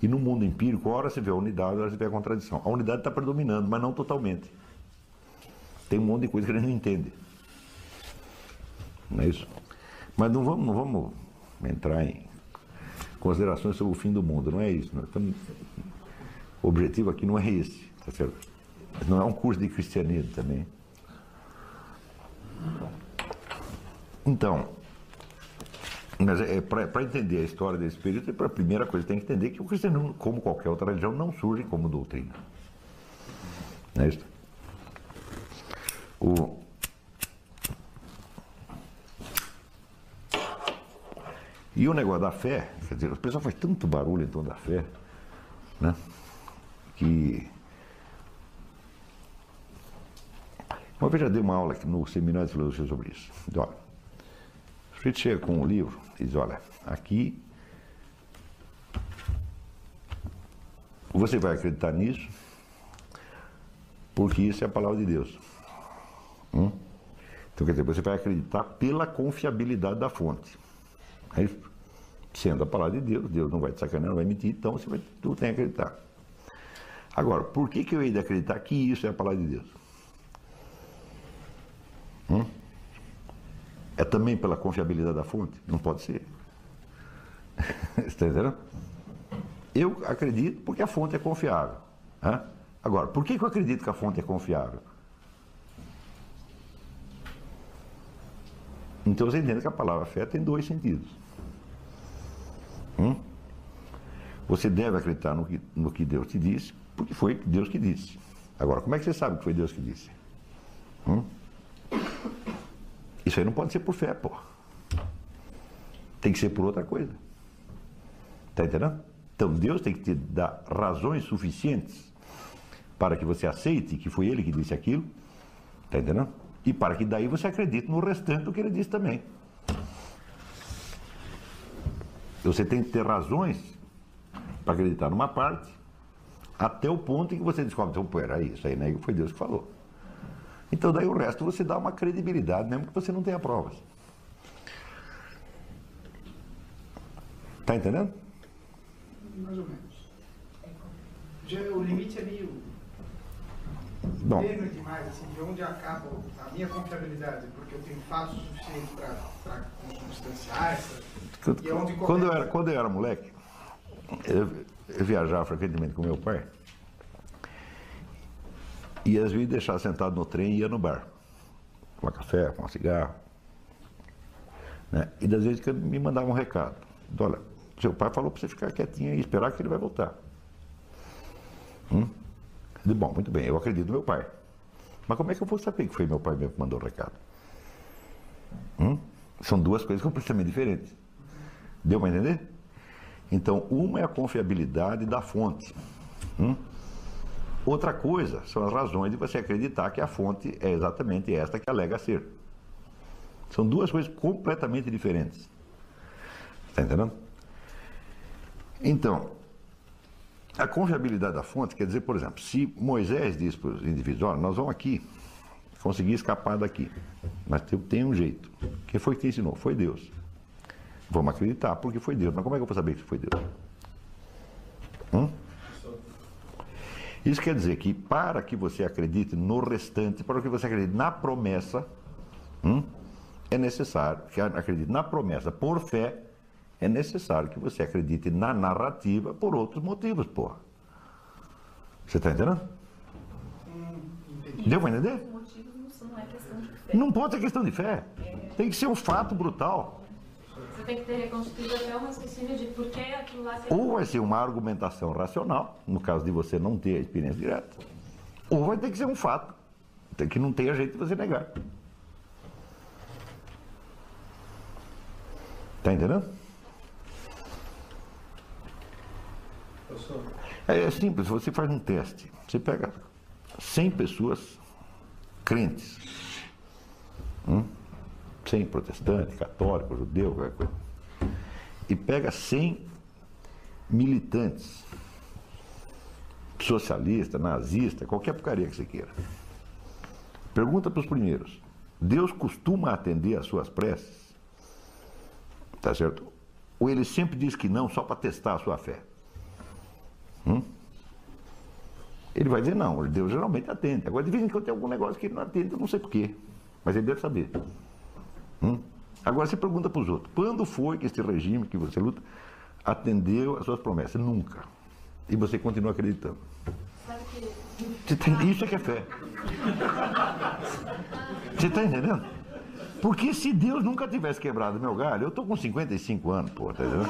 E no mundo empírico, hora você vê a unidade, hora você vê a contradição. A unidade está predominando, mas não totalmente. Tem um monte de coisa que a gente não entende. Não é isso? Mas não vamos, não vamos entrar em considerações sobre o fim do mundo, não é isso. Estamos... O objetivo aqui não é esse, tá certo? Não é um curso de cristianismo também. Então, mas é, para entender a história desse período, a primeira coisa tem que entender que o cristianismo, como qualquer outra religião, não surge como doutrina. Não é isso? O... E o negócio da fé, quer dizer, o pessoal faz tanto barulho em torno da fé, né? Que. Uma vez já dei uma aula aqui no seminário de filosofia sobre isso. Então, olha, o sujeito chega com um livro e diz, olha, aqui você vai acreditar nisso, porque isso é a palavra de Deus. Hum? Então, quer dizer, você vai acreditar pela confiabilidade da fonte. Isso? Sendo a palavra de Deus, Deus não vai te sacanear, não vai mentir, então você vai, tu tem que acreditar. Agora, por que, que eu hei de acreditar que isso é a palavra de Deus? Hum? É também pela confiabilidade da fonte? Não pode ser. Está entendendo? Eu acredito porque a fonte é confiável. Agora, por que, que eu acredito que a fonte é confiável? Então você entende que a palavra fé tem dois sentidos. Hum? Você deve acreditar no que, no que Deus te disse, porque foi Deus que disse. Agora, como é que você sabe que foi Deus que disse? Hum? Isso aí não pode ser por fé, pô. Tem que ser por outra coisa. Está entendendo? Então Deus tem que te dar razões suficientes para que você aceite que foi Ele que disse aquilo. Está entendendo? E para que daí você acredite no restante do que Ele disse também. Você tem que ter razões para acreditar numa parte, até o ponto em que você descobre, então, pô, era isso aí, né? Foi Deus que falou. Então daí o resto você dá uma credibilidade, mesmo que você não tenha provas. Está entendendo? Mais ou menos. Já, o limite é meio Bom. tênue demais, assim, de onde acaba a minha confiabilidade, porque eu tenho fatos suficientes para consubstanciar essa. E é Quando eu, era, quando eu era moleque, eu, eu viajava frequentemente com meu pai. E às vezes deixava sentado no trem e ia no bar. Tomar café, fumar cigarro. Né? E das vezes que me mandava um recado. Olha, seu pai falou para você ficar quietinho e esperar que ele vai voltar. Hum? Bom, muito bem, eu acredito no meu pai. Mas como é que eu vou saber que foi meu pai mesmo que mandou o recado? Hum? São duas coisas completamente diferentes. Deu para entender? Então, uma é a confiabilidade da fonte. Hum? Outra coisa são as razões de você acreditar que a fonte é exatamente esta que alega ser. São duas coisas completamente diferentes. Está entendendo? Então, a confiabilidade da fonte quer dizer, por exemplo, se Moisés diz para os indivíduos, olha, nós vamos aqui conseguir escapar daqui, mas tem, tem um jeito. Quem foi que te ensinou? Foi Deus. Vamos acreditar, porque foi Deus. Mas como é que eu vou saber que foi Deus? Hum? Isso quer dizer que para que você acredite no restante, para que você acredite na promessa, hum, é necessário que acredite na promessa por fé, é necessário que você acredite na narrativa por outros motivos, porra. Você está entendendo? Deu para entender? Não, é questão de fé. Não pode ser questão de fé. Tem que ser um fato brutal. Você tem que ter reconstruído até o raciocínio de por que aquilo lá seria. Ou vai ser uma argumentação racional, no caso de você não ter a experiência direta, ou vai ter que ser um fato, que não tenha jeito de você negar. Está entendendo? É, é simples, você faz um teste. Você pega 100 pessoas crentes. Hum? 100 protestante, católico, judeu, qualquer coisa. E pega 100 militantes, socialista, nazista, qualquer porcaria que você queira. Pergunta para os primeiros: Deus costuma atender às suas preces? Tá certo? Ou ele sempre diz que não só para testar a sua fé? Hum? Ele vai dizer não, Deus geralmente atende. Agora, de vez em quando tem algum negócio que ele não atende, eu não sei porquê. Mas ele deve saber. Hum? Agora você pergunta para os outros: quando foi que este regime que você luta atendeu às suas promessas? Nunca. E você continua acreditando. Tem- isso é que é fé. Você está entendendo? Porque se Deus nunca tivesse quebrado meu galho, eu estou com 55 anos, pô, tá entendendo?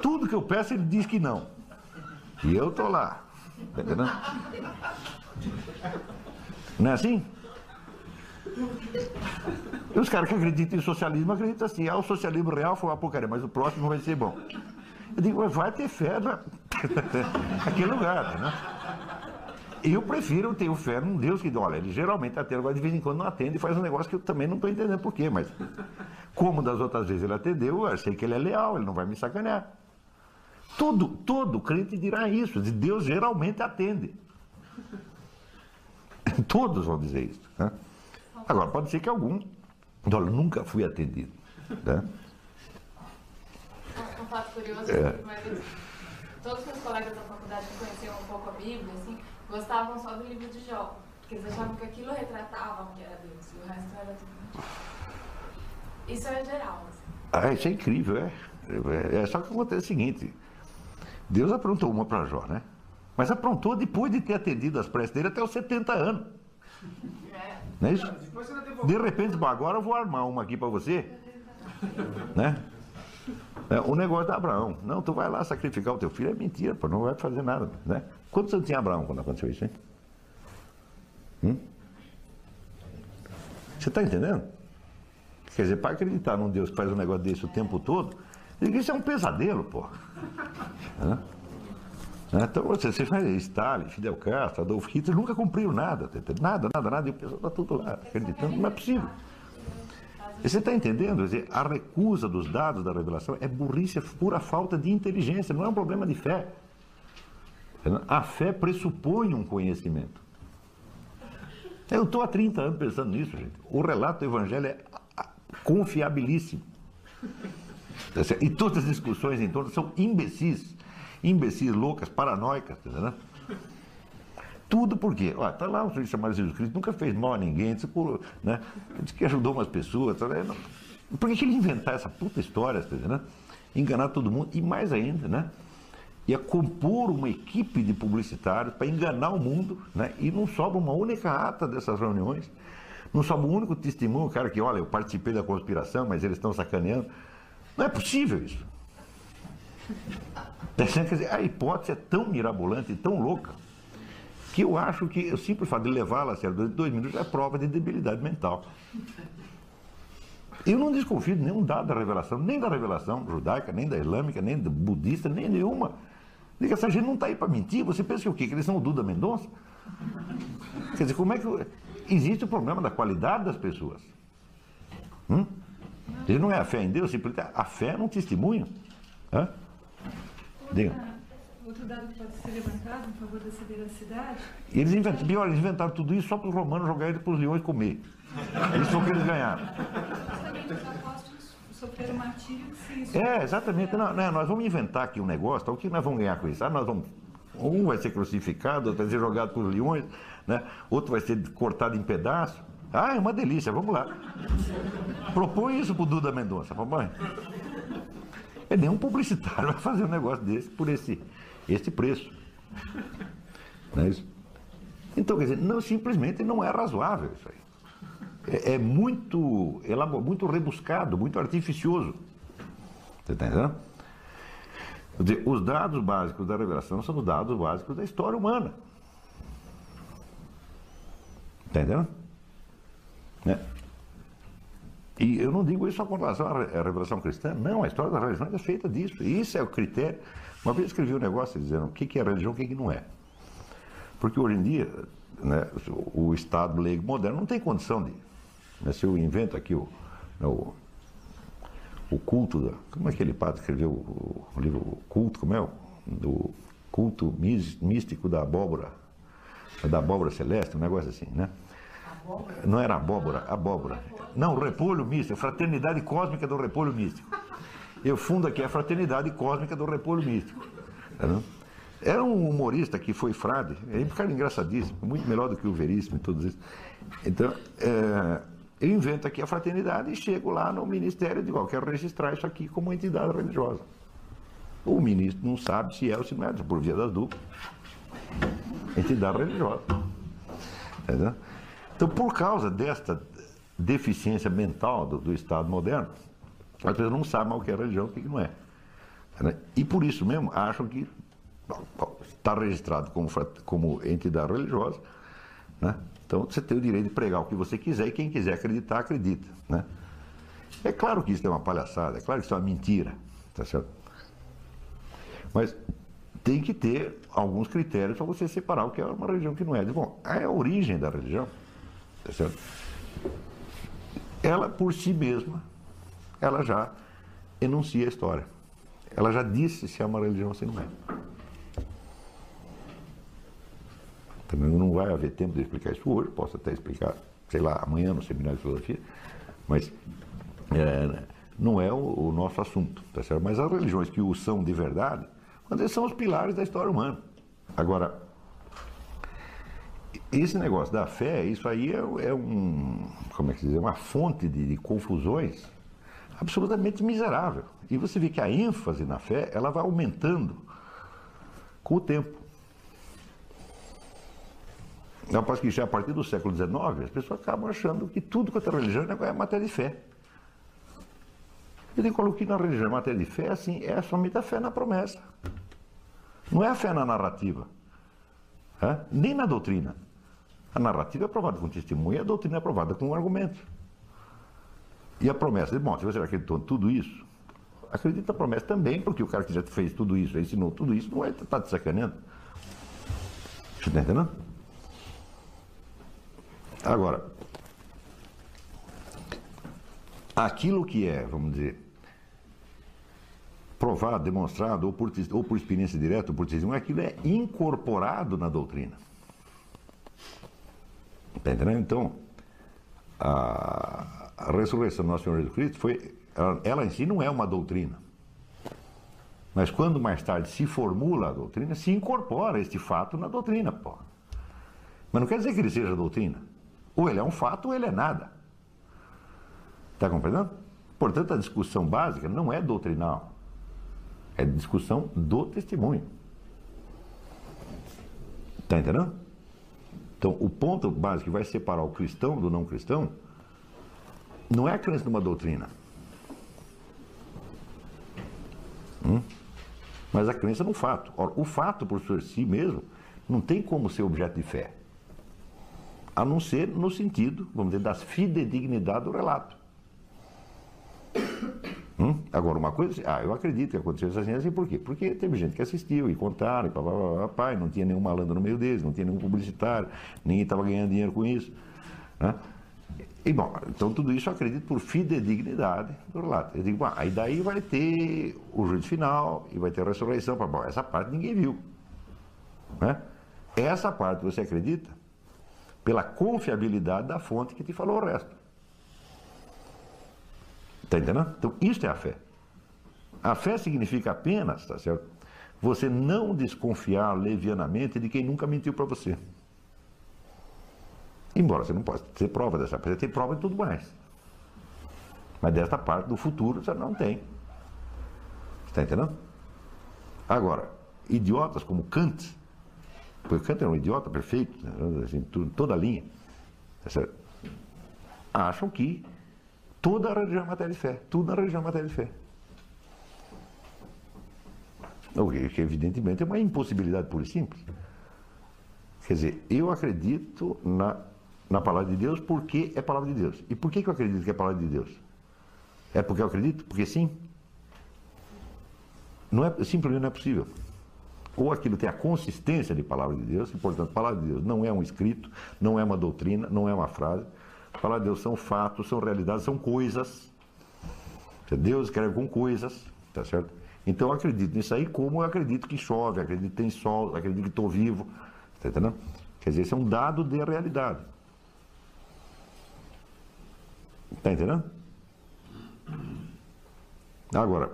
Tudo que eu peço, ele diz que não. E eu estou lá. Tá entendendo? Não é assim? E os caras que acreditam em socialismo acreditam assim, ah, o socialismo real foi uma porcaria, mas o próximo vai ser bom. Eu digo, mas vai ter fé na... naquele lugar, né? Eu prefiro ter fé num Deus que, olha, ele geralmente atende, agora de vez em quando não atende e faz um negócio que eu também não estou entendendo por quê, mas como das outras vezes ele atendeu, eu sei que ele é leal, ele não vai me sacanear. Todo, todo crente dirá isso, de Deus geralmente atende. Todos vão dizer isso. Né? Agora, pode ser que algum, olha, nunca fui atendido. Né? Um, fato curioso, É. mas todos os meus colegas da faculdade que conheciam um pouco a Bíblia, assim, gostavam só do livro de Jó. Porque eles achavam que aquilo retratava o que era Deus, e o resto era tudo. Isso é geral, assim. Ah, isso é incrível, é. É, é só que acontece o seguinte: Deus aprontou uma para Jó, né? Mas aprontou depois de ter atendido as preces dele até os 70 anos. Não é isso? De repente, bom, agora eu vou armar uma aqui para você. Né? É, o negócio da Abraão. Não, tu vai lá sacrificar o teu filho. É mentira, pô, não vai fazer nada. Né? Quantos anos tinha Abraão quando aconteceu isso, hein? Hum? Você está entendendo? Quer dizer, para acreditar num Deus que faz um negócio desse o tempo todo, isso é um pesadelo, pô. Então, você, você faz Stalin, Fidel Castro, Adolf Hitler, nunca cumpriram nada, tá nada, nada, nada, e o pessoal está tudo lá acreditando, não é possível. E você está entendendo? Dizer, a recusa dos dados da revelação é burrice, é pura falta de inteligência, não é um problema de fé. A fé pressupõe um conhecimento. Eu estou há 30 anos pensando nisso, gente. O relato do Evangelho é confiabilíssimo. Tá e todas as discussões em torno são imbecis. Imbecis, loucas, paranoicas, tá entendeu? Tudo por quê? Está lá um sujeito chamado Jesus Cristo, nunca fez mal a ninguém, disse, né? disse que ajudou umas pessoas. Tá, né? Por que, que ele inventar essa puta história, tá? Enganar todo mundo e mais ainda, né? Ia compor uma equipe de publicitários para enganar o mundo, né? E não sobra uma única ata dessas reuniões. Não sobra um único testemunho, cara, que, olha, eu participei da conspiração, mas eles estão sacaneando. Não é possível isso. Quer dizer, a hipótese é tão mirabolante e tão louca que eu acho que o simples fato de levá-la a sério durante dois minutos é prova de debilidade mental. Eu não desconfio de nenhum dado da revelação, nem da revelação judaica, nem da islâmica, nem da budista, nem nenhuma. Diga, essa gente não está aí para mentir. Você pensa que o quê? Que eles são o Duda Mendonça? Quer dizer, como é que. Existe o problema da qualidade das pessoas. Hum? Ele não é a fé em Deus, simplesmente a fé é um testemunho. Hã? Diga. Outro dado que pode ser levantado em favor dessa veracidade. Eles inventaram, pior, eles inventaram tudo isso só para os romanos jogarem para os leões comer. Isso foi o que eles ganharam. É, exatamente. Não, não, nós vamos inventar aqui um negócio, tá? o que nós vamos ganhar com isso? Ah, nós vamos, um vai ser crucificado, outro vai ser jogado para os leões, né? outro vai ser cortado em pedaços. Ah, é uma delícia, vamos lá. Propõe isso para o Duda Mendonça, papai. É nenhum publicitário vai fazer um negócio desse por esse este preço. Não é isso? Então, quer dizer, não, simplesmente não é razoável isso aí. É, é muito, muito rebuscado, muito artificioso. Você está entendendo? Quer dizer, os dados básicos da revelação são os dados básicos da história humana. Está entendendo? É. E eu não digo isso só com relação à revelação cristã, não, a história da religião é feita disso. E isso é o critério uma vez escrevi um negócio dizendo o que é religião e o que não é. Porque hoje em dia, né, o Estado leigo moderno não tem condição de. Né, se eu invento aqui o, né, o, o, culto da. Como é que aquele padre escreveu o, o livro o Culto, como é? O, do culto místico da abóbora, da abóbora celeste, um negócio assim, né? Não era abóbora, abóbora. Não, repolho místico, fraternidade cósmica do repolho místico eu fundo aqui a Fraternidade Cósmica do Repolho Místico. Era um humorista que foi frade, é um cara engraçadíssimo, muito melhor do que o Veríssimo e todos isso. Então, é, eu invento aqui a fraternidade e chego lá no ministério e digo, ó, quero registrar isso aqui como entidade religiosa. O ministro não sabe se é ou se não é, por via das duplas. Entidade religiosa. Entendeu? Então, por causa desta deficiência mental do, do Estado moderno, as pessoas não sabem o que é religião e o que não é. Né? E por isso mesmo acham que está registrado como, como entidade religiosa. Né? Então você tem o direito de pregar o que você quiser e quem quiser acreditar, acredita. Né? É claro que isso é uma palhaçada, é claro que isso é uma mentira. Tá certo? Mas tem que ter alguns critérios para você separar o que é uma religião que não é. Bom, é a origem da religião, tá certo? ela por si mesma ela já enuncia a história. Ela já disse se é uma religião ou se não é. Também não vai haver tempo de explicar isso hoje, posso até explicar, sei lá, amanhã no seminário de filosofia, mas é, não é o, o, nosso assunto, tá certo? Mas as religiões que o são de verdade, são os pilares da história humana. Agora, esse negócio da fé, isso aí é, é um, como é que se diz, uma fonte de, de confusões absolutamente miserável. E você vê que a ênfase na fé, ela vai aumentando com o tempo. Não posso que já a partir do século XIX, as pessoas acabam achando que tudo quanto é religião é matéria de fé. Eu digo, coloquei na religião matéria de fé, assim, é somente a fé na promessa. Não é a fé na narrativa. É? Nem na doutrina. A narrativa é aprovada com testemunho e a doutrina é aprovada com argumentos. E a promessa de, se você acreditou em tudo isso, acredita na promessa também, porque o cara que já fez tudo isso, ensinou tudo isso, não vai estar tá te sacaneando. Você está entendendo? Agora, aquilo que é, vamos dizer, provado, demonstrado, ou por, ou por experiência direta, ou por testemunho, aquilo é incorporado na doutrina. Está entendendo? Então, a, a ressurreição do nosso Senhor Jesus Cristo foi, ela, ela em si não é uma doutrina. Mas quando mais tarde se formula a doutrina, se incorpora este fato na doutrina, pô. Mas não quer dizer que ele seja doutrina. Ou ele é um fato ou ele é nada. Está compreendendo? Portanto, a discussão básica não é doutrinal. É discussão do testemunho. Está entendendo? Então, o ponto básico que vai separar o cristão do não cristão não é a crença numa doutrina. Hum? Mas a crença no fato. Ora, o fato por si mesmo não tem como ser objeto de fé. A não ser no sentido, vamos dizer, das fidedignidade do relato. Hum? Agora, uma coisa, ah, eu acredito que aconteceu assim, assim, por quê? Porque teve gente que assistiu e contaram, e blá, blá, blá, pai, não tinha nenhum malandro no meio deles, não tinha nenhum publicitário, ninguém estava ganhando dinheiro com isso. Né? E bom, então tudo isso eu acredito por fidedignidade do relato. Eu digo, aí daí vai ter o juízo final e vai ter a ressurreição. Bom, essa parte ninguém viu. Né? Essa parte você acredita pela confiabilidade da fonte que te falou o resto. Está entendendo? Então, isso é a fé. A fé significa apenas, tá certo? Você não desconfiar levianamente de quem nunca mentiu para você. Embora você não possa ter prova dessa, você tem prova de tudo mais. Mas desta parte do futuro você não tem. Está entendendo? Agora, idiotas como Kant, porque Kant era um idiota perfeito, né? assim, toda a linha, tá acham que Toda a religião é matéria de fé. Tudo na religião é matéria de fé. O que evidentemente é uma impossibilidade pura e simples. Quer dizer, eu acredito na, na palavra de Deus porque é palavra de Deus. E por que, que eu acredito que é palavra de Deus? É porque eu acredito? Porque sim? Não é, simplesmente não é possível. Ou aquilo tem a consistência de palavra de Deus, e portanto, palavra de Deus não é um escrito, não é uma doutrina, não é uma frase, a palavra de Deus são fatos, são realidades, são coisas. Deus escreve com coisas, tá certo? Então eu acredito nisso aí como eu acredito que chove, acredito que tem sol, acredito que estou vivo. Tá entendendo? Quer dizer, isso é um dado de realidade. Está entendendo? Agora,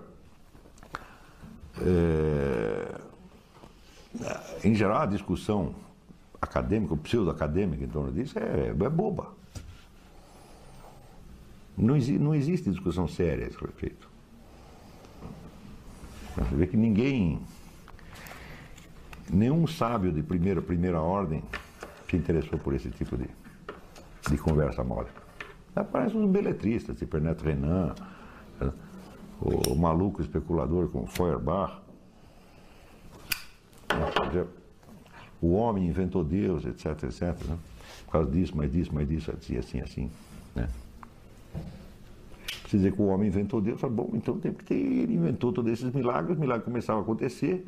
é, em geral, a discussão acadêmica, pseudo-acadêmica em torno disso é, é boba. Não, não existe discussão séria a esse respeito. Você vê que ninguém, nenhum sábio de primeira, primeira ordem se interessou por esse tipo de, de conversa mole. Aparecem uns beletristas, tipo Ernesto Renan, o maluco especulador com Feuerbach. O homem inventou Deus, etc, etc. Né? Por causa disso, mais disso, mais disso, assim, assim, assim. Né? Se dizer que o homem inventou Deus, fala, bom, então tem que ter, ele inventou todos esses milagres, os milagres começavam a acontecer,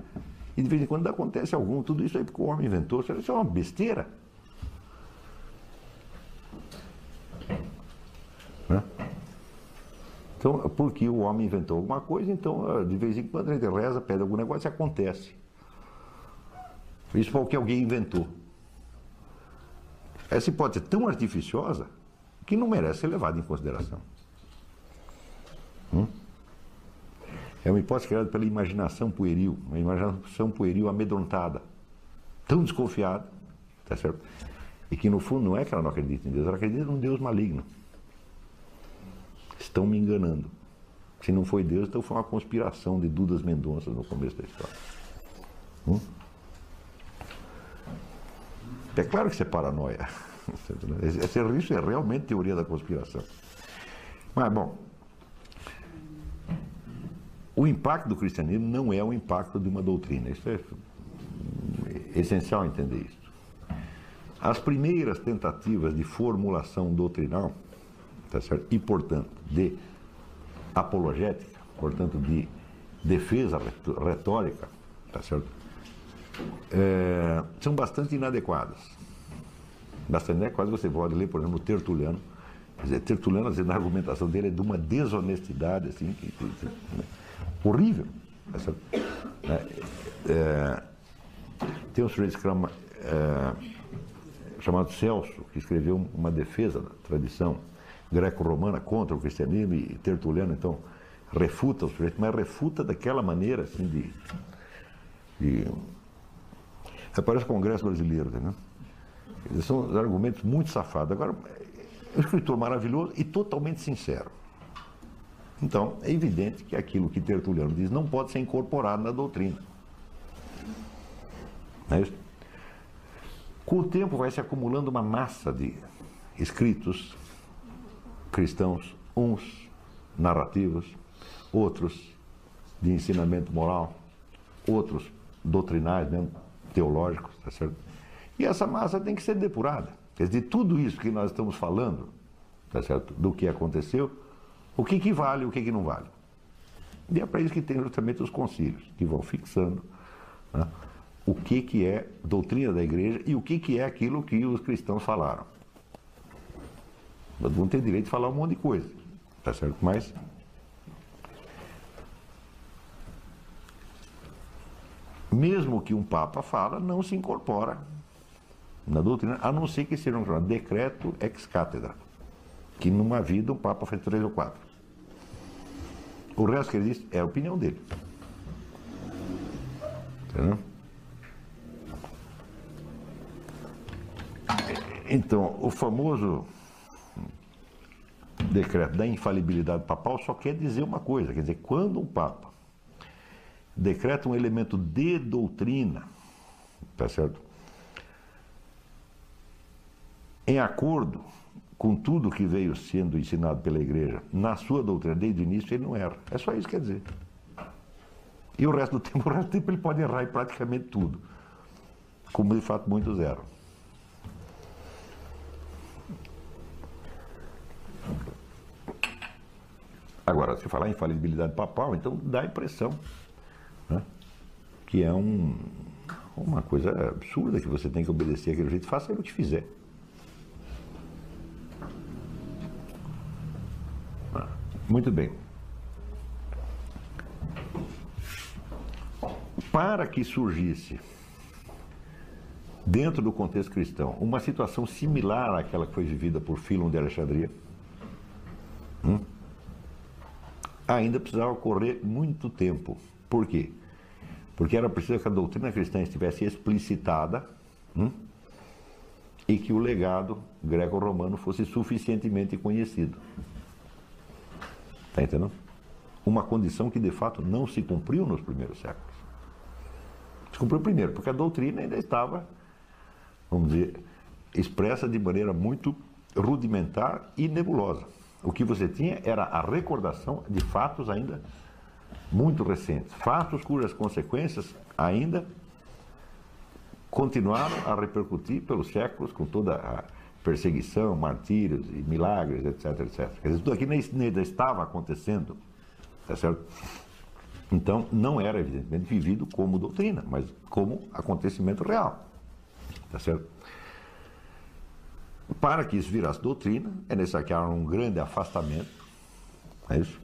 e de vez em quando acontece algum, tudo isso aí porque o homem inventou, isso é uma besteira. Né? Então, porque o homem inventou alguma coisa, então de vez em quando a gente reza, pede algum negócio e acontece. Isso foi o que alguém inventou. Essa hipótese é tão artificiosa que não merece ser levada em consideração. Hum? É uma hipótese criada pela imaginação pueril, uma imaginação pueril amedrontada, tão desconfiada, tá certo? E que no fundo não é que ela não acredita em Deus, ela acredita num Deus maligno. Estão me enganando. Se não foi Deus, então foi uma conspiração de Dudas Mendonça no começo da história. Hum? É claro que isso é paranoia. Esse, isso é realmente teoria da conspiração. Mas, bom, o impacto do cristianismo não é o impacto de uma doutrina. Isso é essencial entender isso. As primeiras tentativas de formulação doutrinal, tá certo? e portanto de apologética, portanto, de defesa retórica, tá certo? É, são bastante inadequadas. Bastante inadequadas, você pode ler, por exemplo, Tertuliano. Quer dizer, Tertuliano, na argumentação dele é de uma desonestidade, assim, que, que, que, horrível. Tá certo? É, é, tem um sujeito chama, é, chamado Celso, que escreveu uma defesa da tradição greco-romana contra o cristianismo e Tertuliano, então, refuta o sujeito, mas refuta daquela maneira, assim, de. de parece o Congresso Brasileiro? Eles são argumentos muito safados. Agora, é um escritor maravilhoso e totalmente sincero. Então, é evidente que aquilo que Tertuliano diz não pode ser incorporado na doutrina. Não é isso? Com o tempo vai se acumulando uma massa de escritos cristãos, uns narrativos, outros de ensinamento moral, outros doutrinais, mesmo, teológicos, tá certo? E essa massa tem que ser depurada. Quer dizer, tudo isso que nós estamos falando, tá certo? Do que aconteceu, o que, que vale e o que, que não vale. E é para isso que tem justamente os concílios, que vão fixando né, o que, que é doutrina da igreja e o que, que é aquilo que os cristãos falaram. Todo mundo tem direito de falar um monte de coisa, tá certo? Mas mesmo que um Papa fala, não se incorpora na doutrina, a não ser que seja um decreto ex cátedra, que numa vida um Papa fez três ou quatro. O resto que ele diz é a opinião dele. Entendeu? Então, o famoso decreto da infalibilidade papal só quer dizer uma coisa, quer dizer, quando um Papa decreta um elemento de doutrina, tá certo? Em acordo com tudo que veio sendo ensinado pela igreja, na sua doutrina, desde o início, ele não erra. É só isso que quer dizer. E o resto do tempo, o resto do tempo ele pode errar em praticamente tudo. Como de fato muitos erram. Agora, se falar em infalibilidade papal, então dá a impressão né? que é um, uma coisa absurda que você tem que obedecer aquele jeito, faça o que fizer. Muito bem. Para que surgisse, dentro do contexto cristão, uma situação similar àquela que foi vivida por Filon de Alexandria, hum, ainda precisava correr muito tempo por quê? Porque era preciso que a doutrina cristã estivesse explicitada hum, e que o legado greco-romano fosse suficientemente conhecido. Está entendendo? Uma condição que de fato não se cumpriu nos primeiros séculos. Se cumpriu primeiro, porque a doutrina ainda estava, vamos dizer, expressa de maneira muito rudimentar e nebulosa. O que você tinha era a recordação de fatos ainda muito recentes, fatos cujas consequências ainda continuaram a repercutir pelos séculos com toda a perseguição, martírios e milagres, etc, etc. Quer dizer, tudo aquilo ainda estava acontecendo, tá certo? Então, não era, evidentemente, vivido como doutrina, mas como acontecimento real, tá certo? Para que isso virasse doutrina, é necessário um grande afastamento, é isso?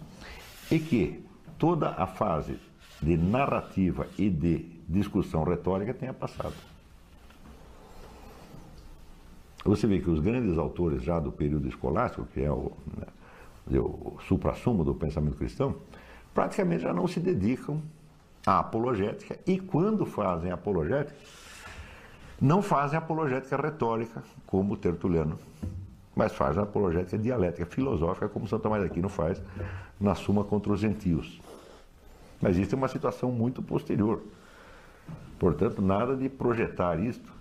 E que toda a fase de narrativa e de discussão retórica tenha passado. Você vê que os grandes autores já do período escolástico, que é o, né, o supra-sumo do pensamento cristão, praticamente já não se dedicam à apologética e quando fazem apologética, não fazem apologética retórica, como Tertuliano mas faz a apologética dialética filosófica, como São Tomás de Aquino faz na Suma contra os Gentios. Mas isso é uma situação muito posterior. Portanto, nada de projetar isto,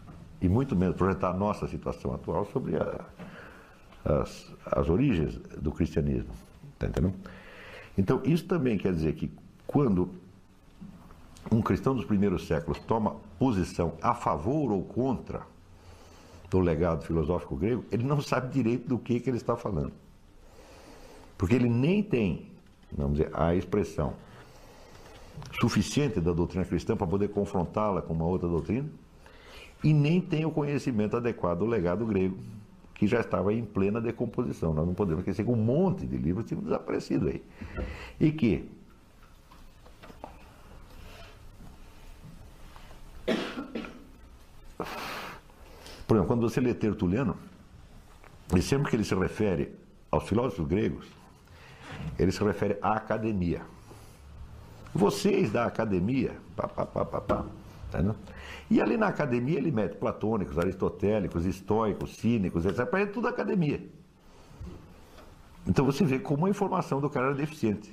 e muito menos projetar a nossa situação atual sobre a, as, as origens do cristianismo. Está entendendo? Então, isso também quer dizer que quando um cristão dos primeiros séculos toma posição a favor ou contra do legado filosófico grego, ele não sabe direito do que, que ele está falando. Porque ele nem tem vamos dizer, a expressão suficiente da doutrina cristã para poder confrontá-la com uma outra doutrina, e nem tem o conhecimento adequado do legado grego, que já estava em plena decomposição. Nós não podemos esquecer que um monte de livros tinham desaparecido aí. E que Por exemplo, quando você lê Tertuliano, e sempre que ele se refere aos filósofos gregos, ele se refere à academia. Vocês da academia, pá, pá, pá, pá, pá, tá E ali na academia ele mete platônicos, aristotélicos, estoicos, cínicos, etc. É tudo academia. Então você vê como a informação do cara era deficiente.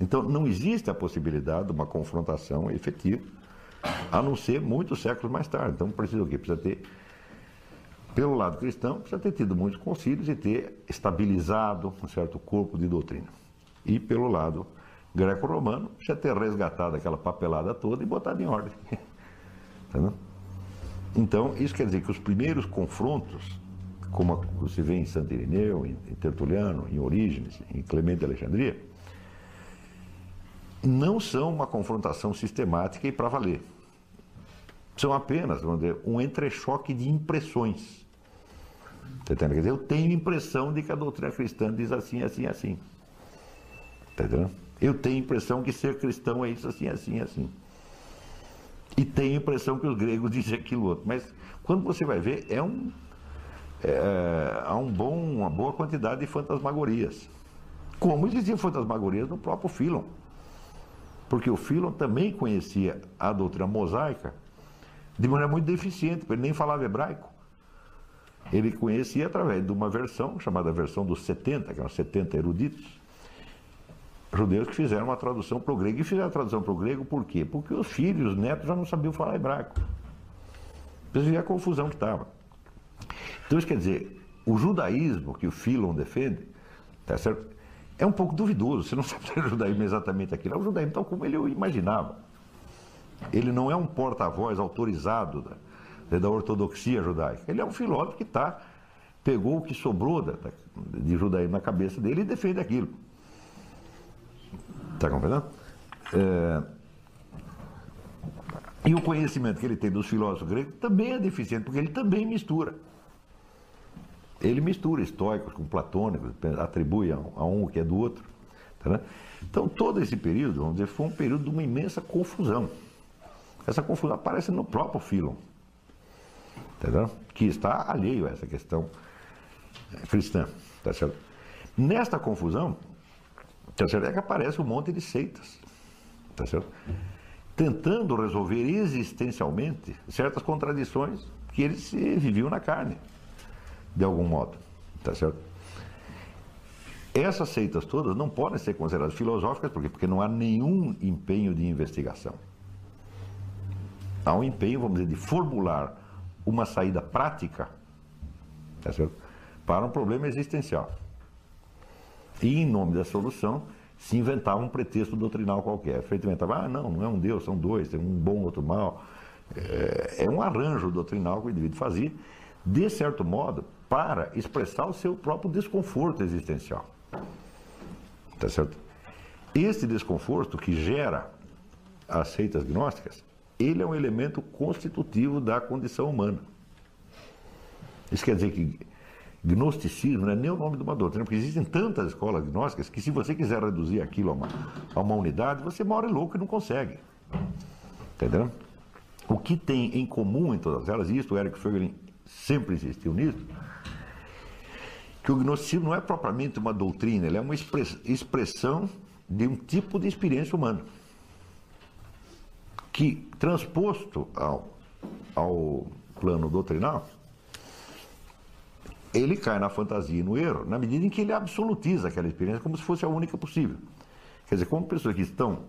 Então não existe a possibilidade de uma confrontação efetiva, a não ser muitos séculos mais tarde. Então precisa o quê? Precisa ter, pelo lado cristão, precisa ter tido muitos concílios e ter estabilizado um certo corpo de doutrina. E pelo lado greco-romano, já ter resgatado aquela papelada toda e botado em ordem. Entendeu? Então, isso quer dizer que os primeiros confrontos, como você vê em Santo Irineu, em Tertuliano, em Orígenes, em Clemente de Alexandria, não são uma confrontação sistemática e para valer. São apenas, vamos dizer, um entrechoque de impressões. Tá Quer dizer, eu tenho impressão de que a doutrina cristã diz assim, assim, assim. Está entendendo? Eu tenho impressão que ser cristão é isso, assim, assim, assim. E tenho a impressão que os gregos dizem aquilo outro. Mas quando você vai ver, é um, é, há um bom, uma boa quantidade de fantasmagorias. Como existiam fantasmagorias no próprio Philon. Porque o Philon também conhecia a doutrina mosaica de maneira muito deficiente, porque ele nem falava hebraico. Ele conhecia através de uma versão, chamada versão dos 70, que eram 70 eruditos, judeus que fizeram uma tradução para o grego. E fizeram a tradução para o grego por quê? Porque os filhos, os netos já não sabiam falar hebraico. Vocês viram a confusão que estava. Então, isso quer dizer, o judaísmo que o Philon defende, tá certo? é um pouco duvidoso. Você não sabe se é o judaísmo exatamente aquilo. É o judaísmo tal como ele imaginava. Ele não é um porta-voz autorizado da, da ortodoxia judaica. Ele é um filósofo que tá, pegou o que sobrou da, de judaísmo na cabeça dele e defende aquilo. Está compreendendo? É... E o conhecimento que ele tem dos filósofos gregos também é deficiente, porque ele também mistura. Ele mistura estoicos com platônicos, atribui a um o que é do outro. Tá então, todo esse período, vamos dizer, foi um período de uma imensa confusão. Essa confusão aparece no próprio Philon, entendeu? que está alheio a essa questão cristã. Tá certo? Nesta confusão, Certo? É que aparece um monte de seitas, tá certo? Tentando resolver existencialmente certas contradições que eles viviam na carne, de algum modo, tá certo? Essas seitas todas não podem ser consideradas filosóficas, por quê? Porque não há nenhum empenho de investigação. Há um empenho, vamos dizer, de formular uma saída prática tá certo? para um problema existencial. E em nome da solução, se inventava um pretexto doutrinal qualquer. Feito inventava, ah, não, não é um Deus, são dois, tem um bom, outro mal. É, é um arranjo doutrinal que o indivíduo fazia, de certo modo, para expressar o seu próprio desconforto existencial. Tá certo? Este desconforto que gera as seitas gnósticas, ele é um elemento constitutivo da condição humana. Isso quer dizer que Gnosticismo não é nem o nome de uma doutrina, porque existem tantas escolas gnósticas que se você quiser reduzir aquilo a uma, a uma unidade, você mora louco e não consegue. Entendeu? O que tem em comum em todas elas, e isso o Eric Fögelin sempre insistiu nisso, que o gnosticismo não é propriamente uma doutrina, ele é uma expressão de um tipo de experiência humana. Que, transposto ao, ao plano doutrinal, ele cai na fantasia e no erro na medida em que ele absolutiza aquela experiência como se fosse a única possível. Quer dizer, como pessoas que estão,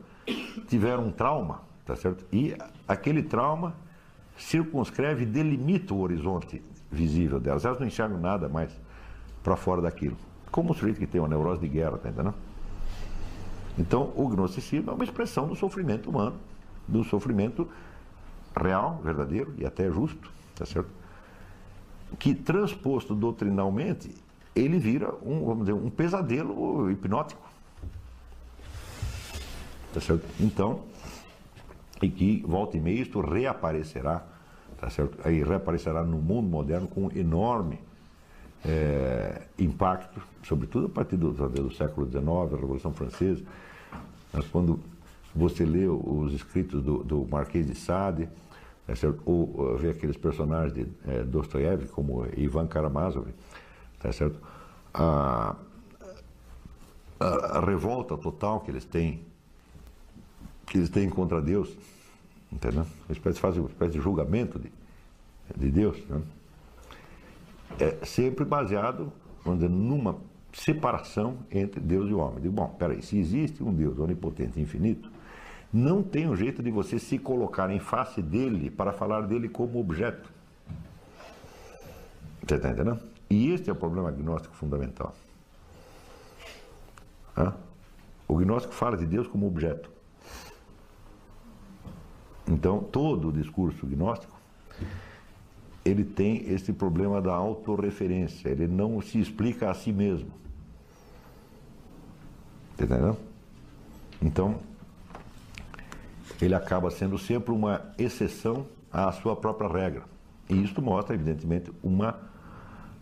tiveram um trauma, tá certo? E aquele trauma circunscreve e delimita o horizonte visível delas. Elas não enxergam nada mais para fora daquilo. Como o sujeito que tem uma neurose de guerra, tá entendendo? Então, o gnosticismo é uma expressão do sofrimento humano, do sofrimento real, verdadeiro e até justo, tá certo? Que transposto doutrinalmente, ele vira um, vamos dizer, um pesadelo hipnótico. Tá certo? Então, e que volta e meia isto reaparecerá, tá certo? Aí reaparecerá no mundo moderno com enorme é, impacto, sobretudo a partir do, do século XIX, a Revolução Francesa, mas quando você lê os escritos do, do Marquês de Sade, é ou, ou vê aqueles personagens de é, Dostoiévski, como Ivan Karamazov, tá certo? A, a, a, revolta total que eles têm, que eles têm contra Deus, entendeu? Eles fazem uma espécie de julgamento de, de Deus, né? é sempre baseado, vamos dizer, numa separação entre Deus e o homem. Digo, bom, peraí, se existe um Deus onipotente e infinito, não tem um jeito de você se colocar em face dele para falar dele como objeto. Você está entendendo? E este é o problema agnóstico fundamental. Hã? O gnóstico fala de Deus como objeto. Então, todo o discurso gnóstico ele tem esse problema da autorreferência, ele não se explica a si mesmo. Entendeu? Então, ele acaba sendo sempre uma exceção à sua própria regra. E isto mostra, evidentemente, uma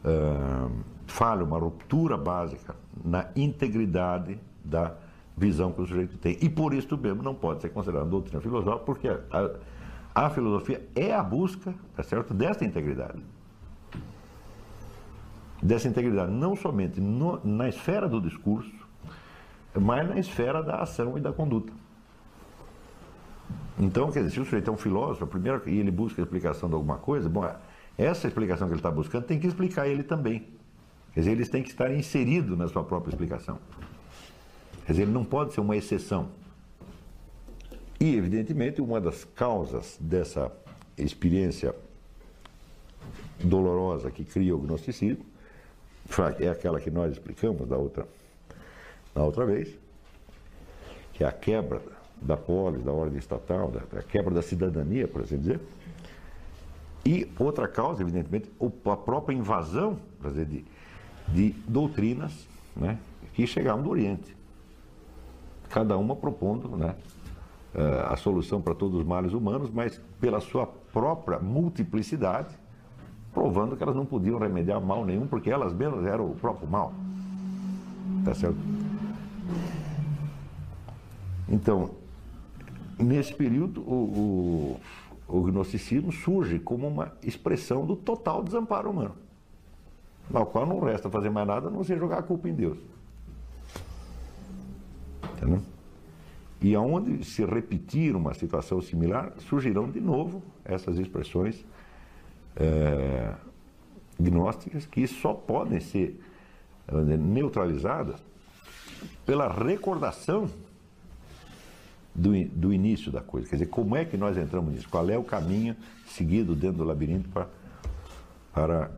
uh, falha, uma ruptura básica na integridade da visão que o sujeito tem. E por isso mesmo não pode ser considerado doutrina filosófica, porque a, a filosofia é a busca, tá certo, dessa integridade. Dessa integridade, não somente no, na esfera do discurso, mas na esfera da ação e da conduta. Então, quer dizer, se o sujeito é um filósofo, primeiro e ele busca a explicação de alguma coisa, bom, essa explicação que ele está buscando tem que explicar ele também. Quer dizer, eles têm que estar inseridos na sua própria explicação. Quer dizer, ele não pode ser uma exceção. E, evidentemente, uma das causas dessa experiência dolorosa que cria o gnosticismo é aquela que nós explicamos da outra, da outra vez, que é a quebra da polis, da ordem estatal, da, da quebra da cidadania, por assim dizer. E outra causa, evidentemente, a própria invasão dizer, de, de doutrinas né, que chegavam do Oriente. Cada uma propondo né, uh, a solução para todos os males humanos, mas pela sua própria multiplicidade, provando que elas não podiam remediar mal nenhum, porque elas mesmas eram o próprio mal. Tá certo? Então, nesse período, o, o, o gnosticismo surge como uma expressão do total desamparo humano, ao qual não resta fazer mais nada a não ser jogar a culpa em Deus. Entendeu? E aonde se repetir uma situação similar, surgirão de novo essas expressões é, gnósticas que só podem ser neutralizadas pela recordação do, do início da coisa. Quer dizer, como é que nós entramos nisso? Qual é o caminho seguido dentro do labirinto para, para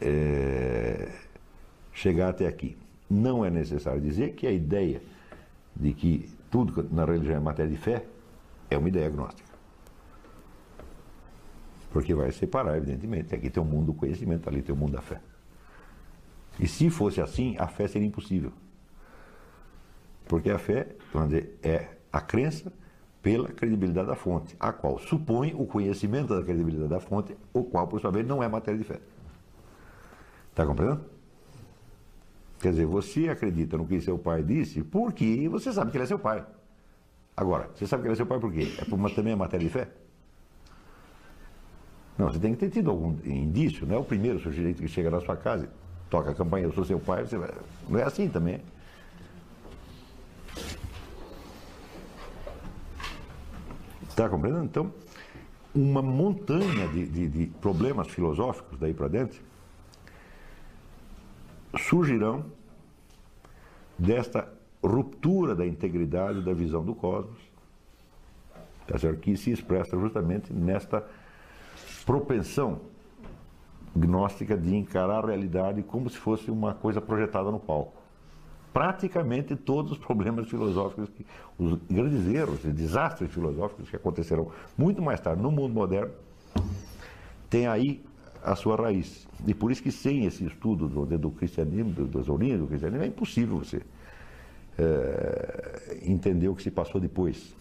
é, chegar até aqui? Não é necessário dizer que a ideia de que tudo na religião é matéria de fé, é uma ideia agnóstica. Porque vai separar, evidentemente. Aqui tem o mundo do conhecimento, ali tem o mundo da fé. E se fosse assim, a fé seria impossível. Porque a fé, vamos dizer, é a crença pela credibilidade da fonte, a qual supõe o conhecimento da credibilidade da fonte, o qual, por sua vez, não é matéria de fé. Está compreendendo? Quer dizer, você acredita no que seu pai disse porque você sabe que ele é seu pai. Agora, você sabe que ele é seu pai por quê? É por uma, também é matéria de fé? Não, você tem que ter tido algum indício, não é o primeiro sujeito que chega na sua casa toca a campanha, eu sou seu pai, você vai... não é assim também. Está compreendendo? Então, uma montanha de, de, de problemas filosóficos daí para dentro surgirão desta ruptura da integridade da visão do cosmos, que se expressa justamente nesta propensão gnóstica de encarar a realidade como se fosse uma coisa projetada no palco. Praticamente todos os problemas filosóficos, os grandes erros e desastres filosóficos que acontecerão muito mais tarde no mundo moderno, têm aí a sua raiz. E por isso que sem esse estudo do, do cristianismo, das origens do cristianismo, é impossível você é, entender o que se passou depois.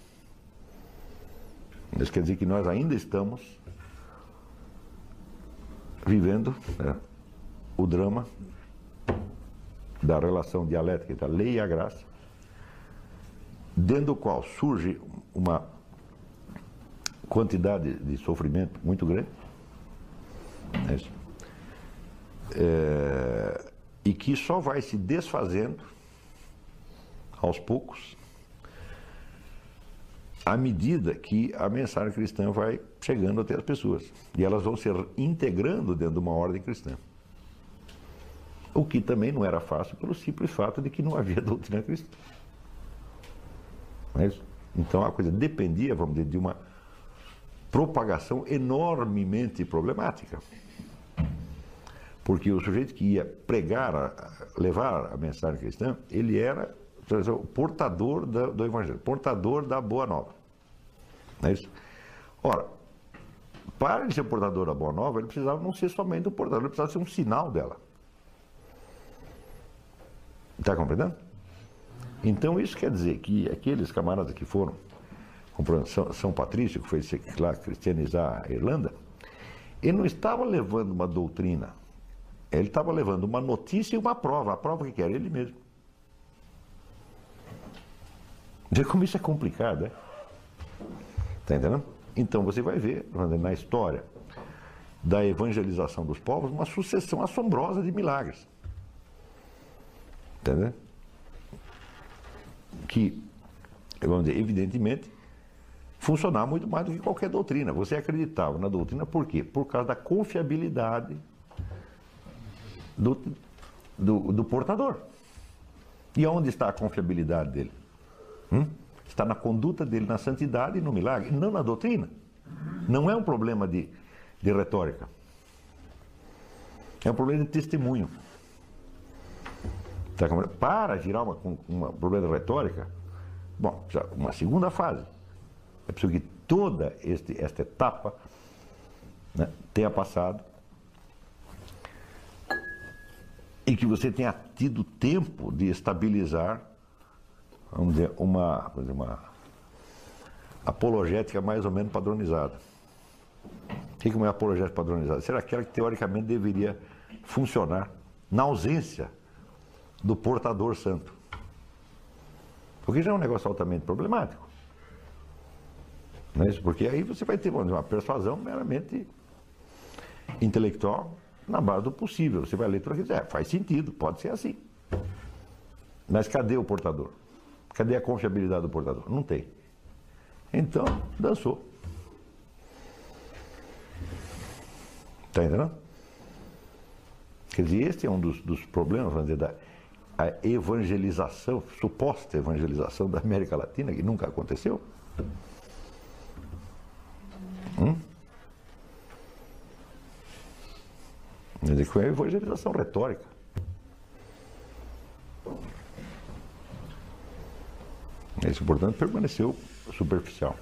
Isso quer dizer que nós ainda estamos vivendo né, o drama da relação dialética entre a lei e a graça, dentro do qual surge uma quantidade de sofrimento muito grande. É isso. É, e que só vai se desfazendo aos poucos à medida que a mensagem cristã vai chegando até as pessoas. E elas vão se integrando dentro de uma ordem cristã. O que também não era fácil pelo simples fato de que não havia doutrina cristã. Não é isso? Então a coisa dependia, vamos dizer, de uma propagação enormemente problemática. Porque o sujeito que ia pregar, levar a mensagem cristã, ele era o portador do evangelho, portador da boa nova. Não é isso? Ora, para ele ser portador da boa nova, ele precisava não ser somente o portador, ele precisava ser um sinal dela. Está compreendendo? Então isso quer dizer que aqueles camaradas que foram São, São Patrício, que foi lá cristianizar a Irlanda, ele não estava levando uma doutrina, ele estava levando uma notícia e uma prova. A prova que era ele mesmo. Vê como isso é complicado, né? Está entendendo? Então você vai ver na história da evangelização dos povos uma sucessão assombrosa de milagres. Entendeu? Que, vamos dizer, evidentemente, funcionar muito mais do que qualquer doutrina. Você acreditava na doutrina por quê? Por causa da confiabilidade do, do, do portador. E onde está a confiabilidade dele? Hum? Está na conduta dele, na santidade e no milagre, não na doutrina. Não é um problema de, de retórica. É um problema de testemunho. Tá Para girar uma, uma problema de retórica, bom, uma segunda fase. É preciso que toda este, esta etapa né, tenha passado e que você tenha tido tempo de estabilizar, vamos dizer, uma, uma apologética mais ou menos padronizada. O que é uma apologética padronizada? Será aquela que teoricamente deveria funcionar na ausência do portador santo. Porque já é um negócio altamente problemático. Não é isso? Porque aí você vai ter uma persuasão meramente intelectual na base do possível. Você vai ler tudo aquilo e é, faz sentido, pode ser assim. Mas cadê o portador? Cadê a confiabilidade do portador? Não tem. Então, dançou. Está entendendo? Quer dizer, este é um dos, dos problemas, vamos dizer, da a evangelização, suposta evangelização da América Latina, que nunca aconteceu. Hum? Dizer, foi a evangelização retórica. Isso, portanto, permaneceu superficial.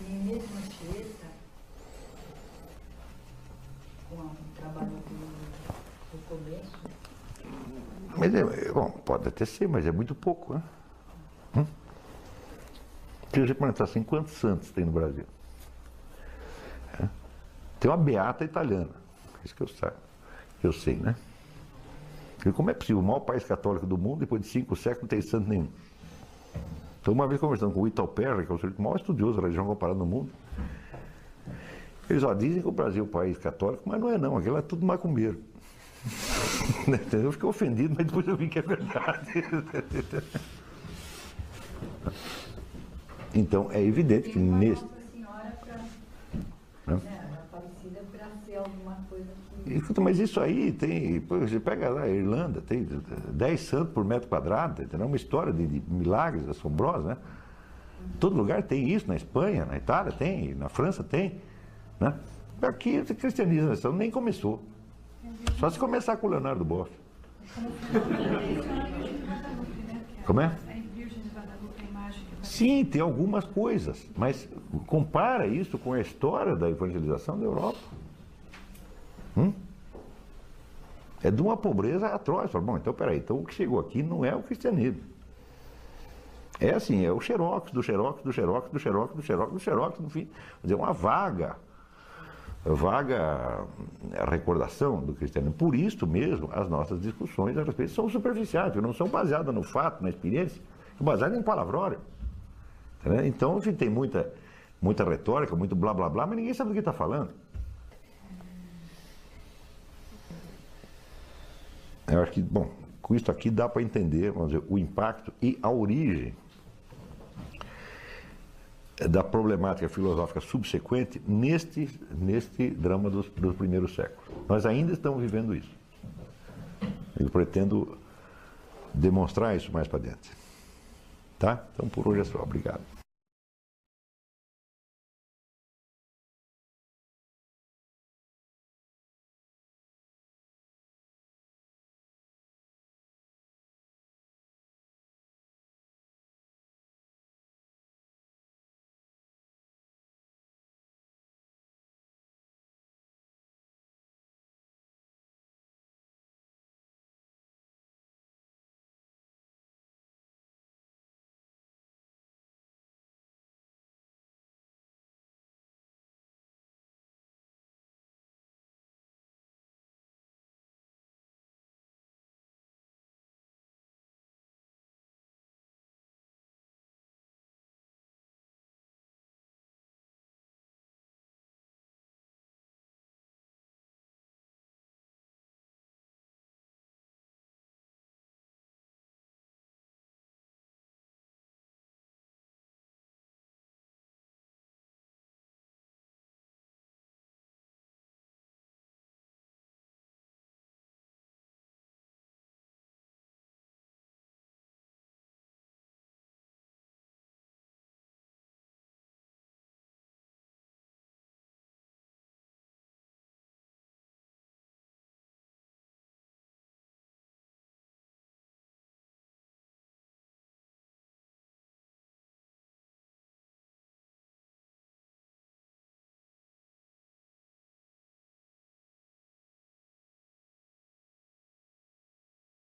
E mesmo Chieta, com o trabalho do, do começo. Mas é, bom, pode até ser, mas é muito pouco, né? Hum? Se perguntar assim, quantos santos tem no Brasil? É. Tem uma beata italiana, isso que eu, que eu sei, né? E como é possível? O maior país católico do mundo, depois de cinco séculos, não tem santo nenhum. Então, uma vez conversando com o Ital Perry, que é o maior estudioso da religião comparada no mundo, eles ó, dizem que o Brasil é um país católico, mas não é não, aquilo é tudo macumbeiro. Eu fiquei ofendido, mas depois eu vi que é verdade. Então, é evidente que nesse. Né? Aparecida para ser alguma coisa que. Escuta, mas isso aí tem. Você pega lá a Irlanda, tem 10 santos por metro quadrado, entendeu? Uma história de, de milagres assombrosos, né? Todo lugar tem isso, na Espanha, na Itália tem, na França tem. Né? Aqui a cristianização nem começou. Só se começar com o Leonardo Boff. Como é? Sim, tem algumas coisas, mas compara isso com a história da evangelização da Europa. Hum? é de uma pobreza atroz. Bom, então peraí, então o que chegou aqui não é o cristianismo. É assim, é o xerox, do xerox, do xerox, do xerox, do xerox, do xerox, no fim. Quer dizer, uma vaga, vaga recordação do cristianismo. Por isso mesmo, as nossas discussões a respeito são superficiais, não são baseadas no fato, na experiência, são baseadas em palavrório. Então, enfim, tem muita, muita retórica, muito blá blá blá, mas ninguém sabe do que está falando. Eu acho que, bom, com isso aqui dá para entender, vamos dizer, o impacto e a origem da problemática filosófica subsequente neste, neste drama dos, dos primeiros séculos. Nós ainda estamos vivendo isso. Eu pretendo demonstrar isso mais para dentro. Tá? Então por hoje é só. Obrigado.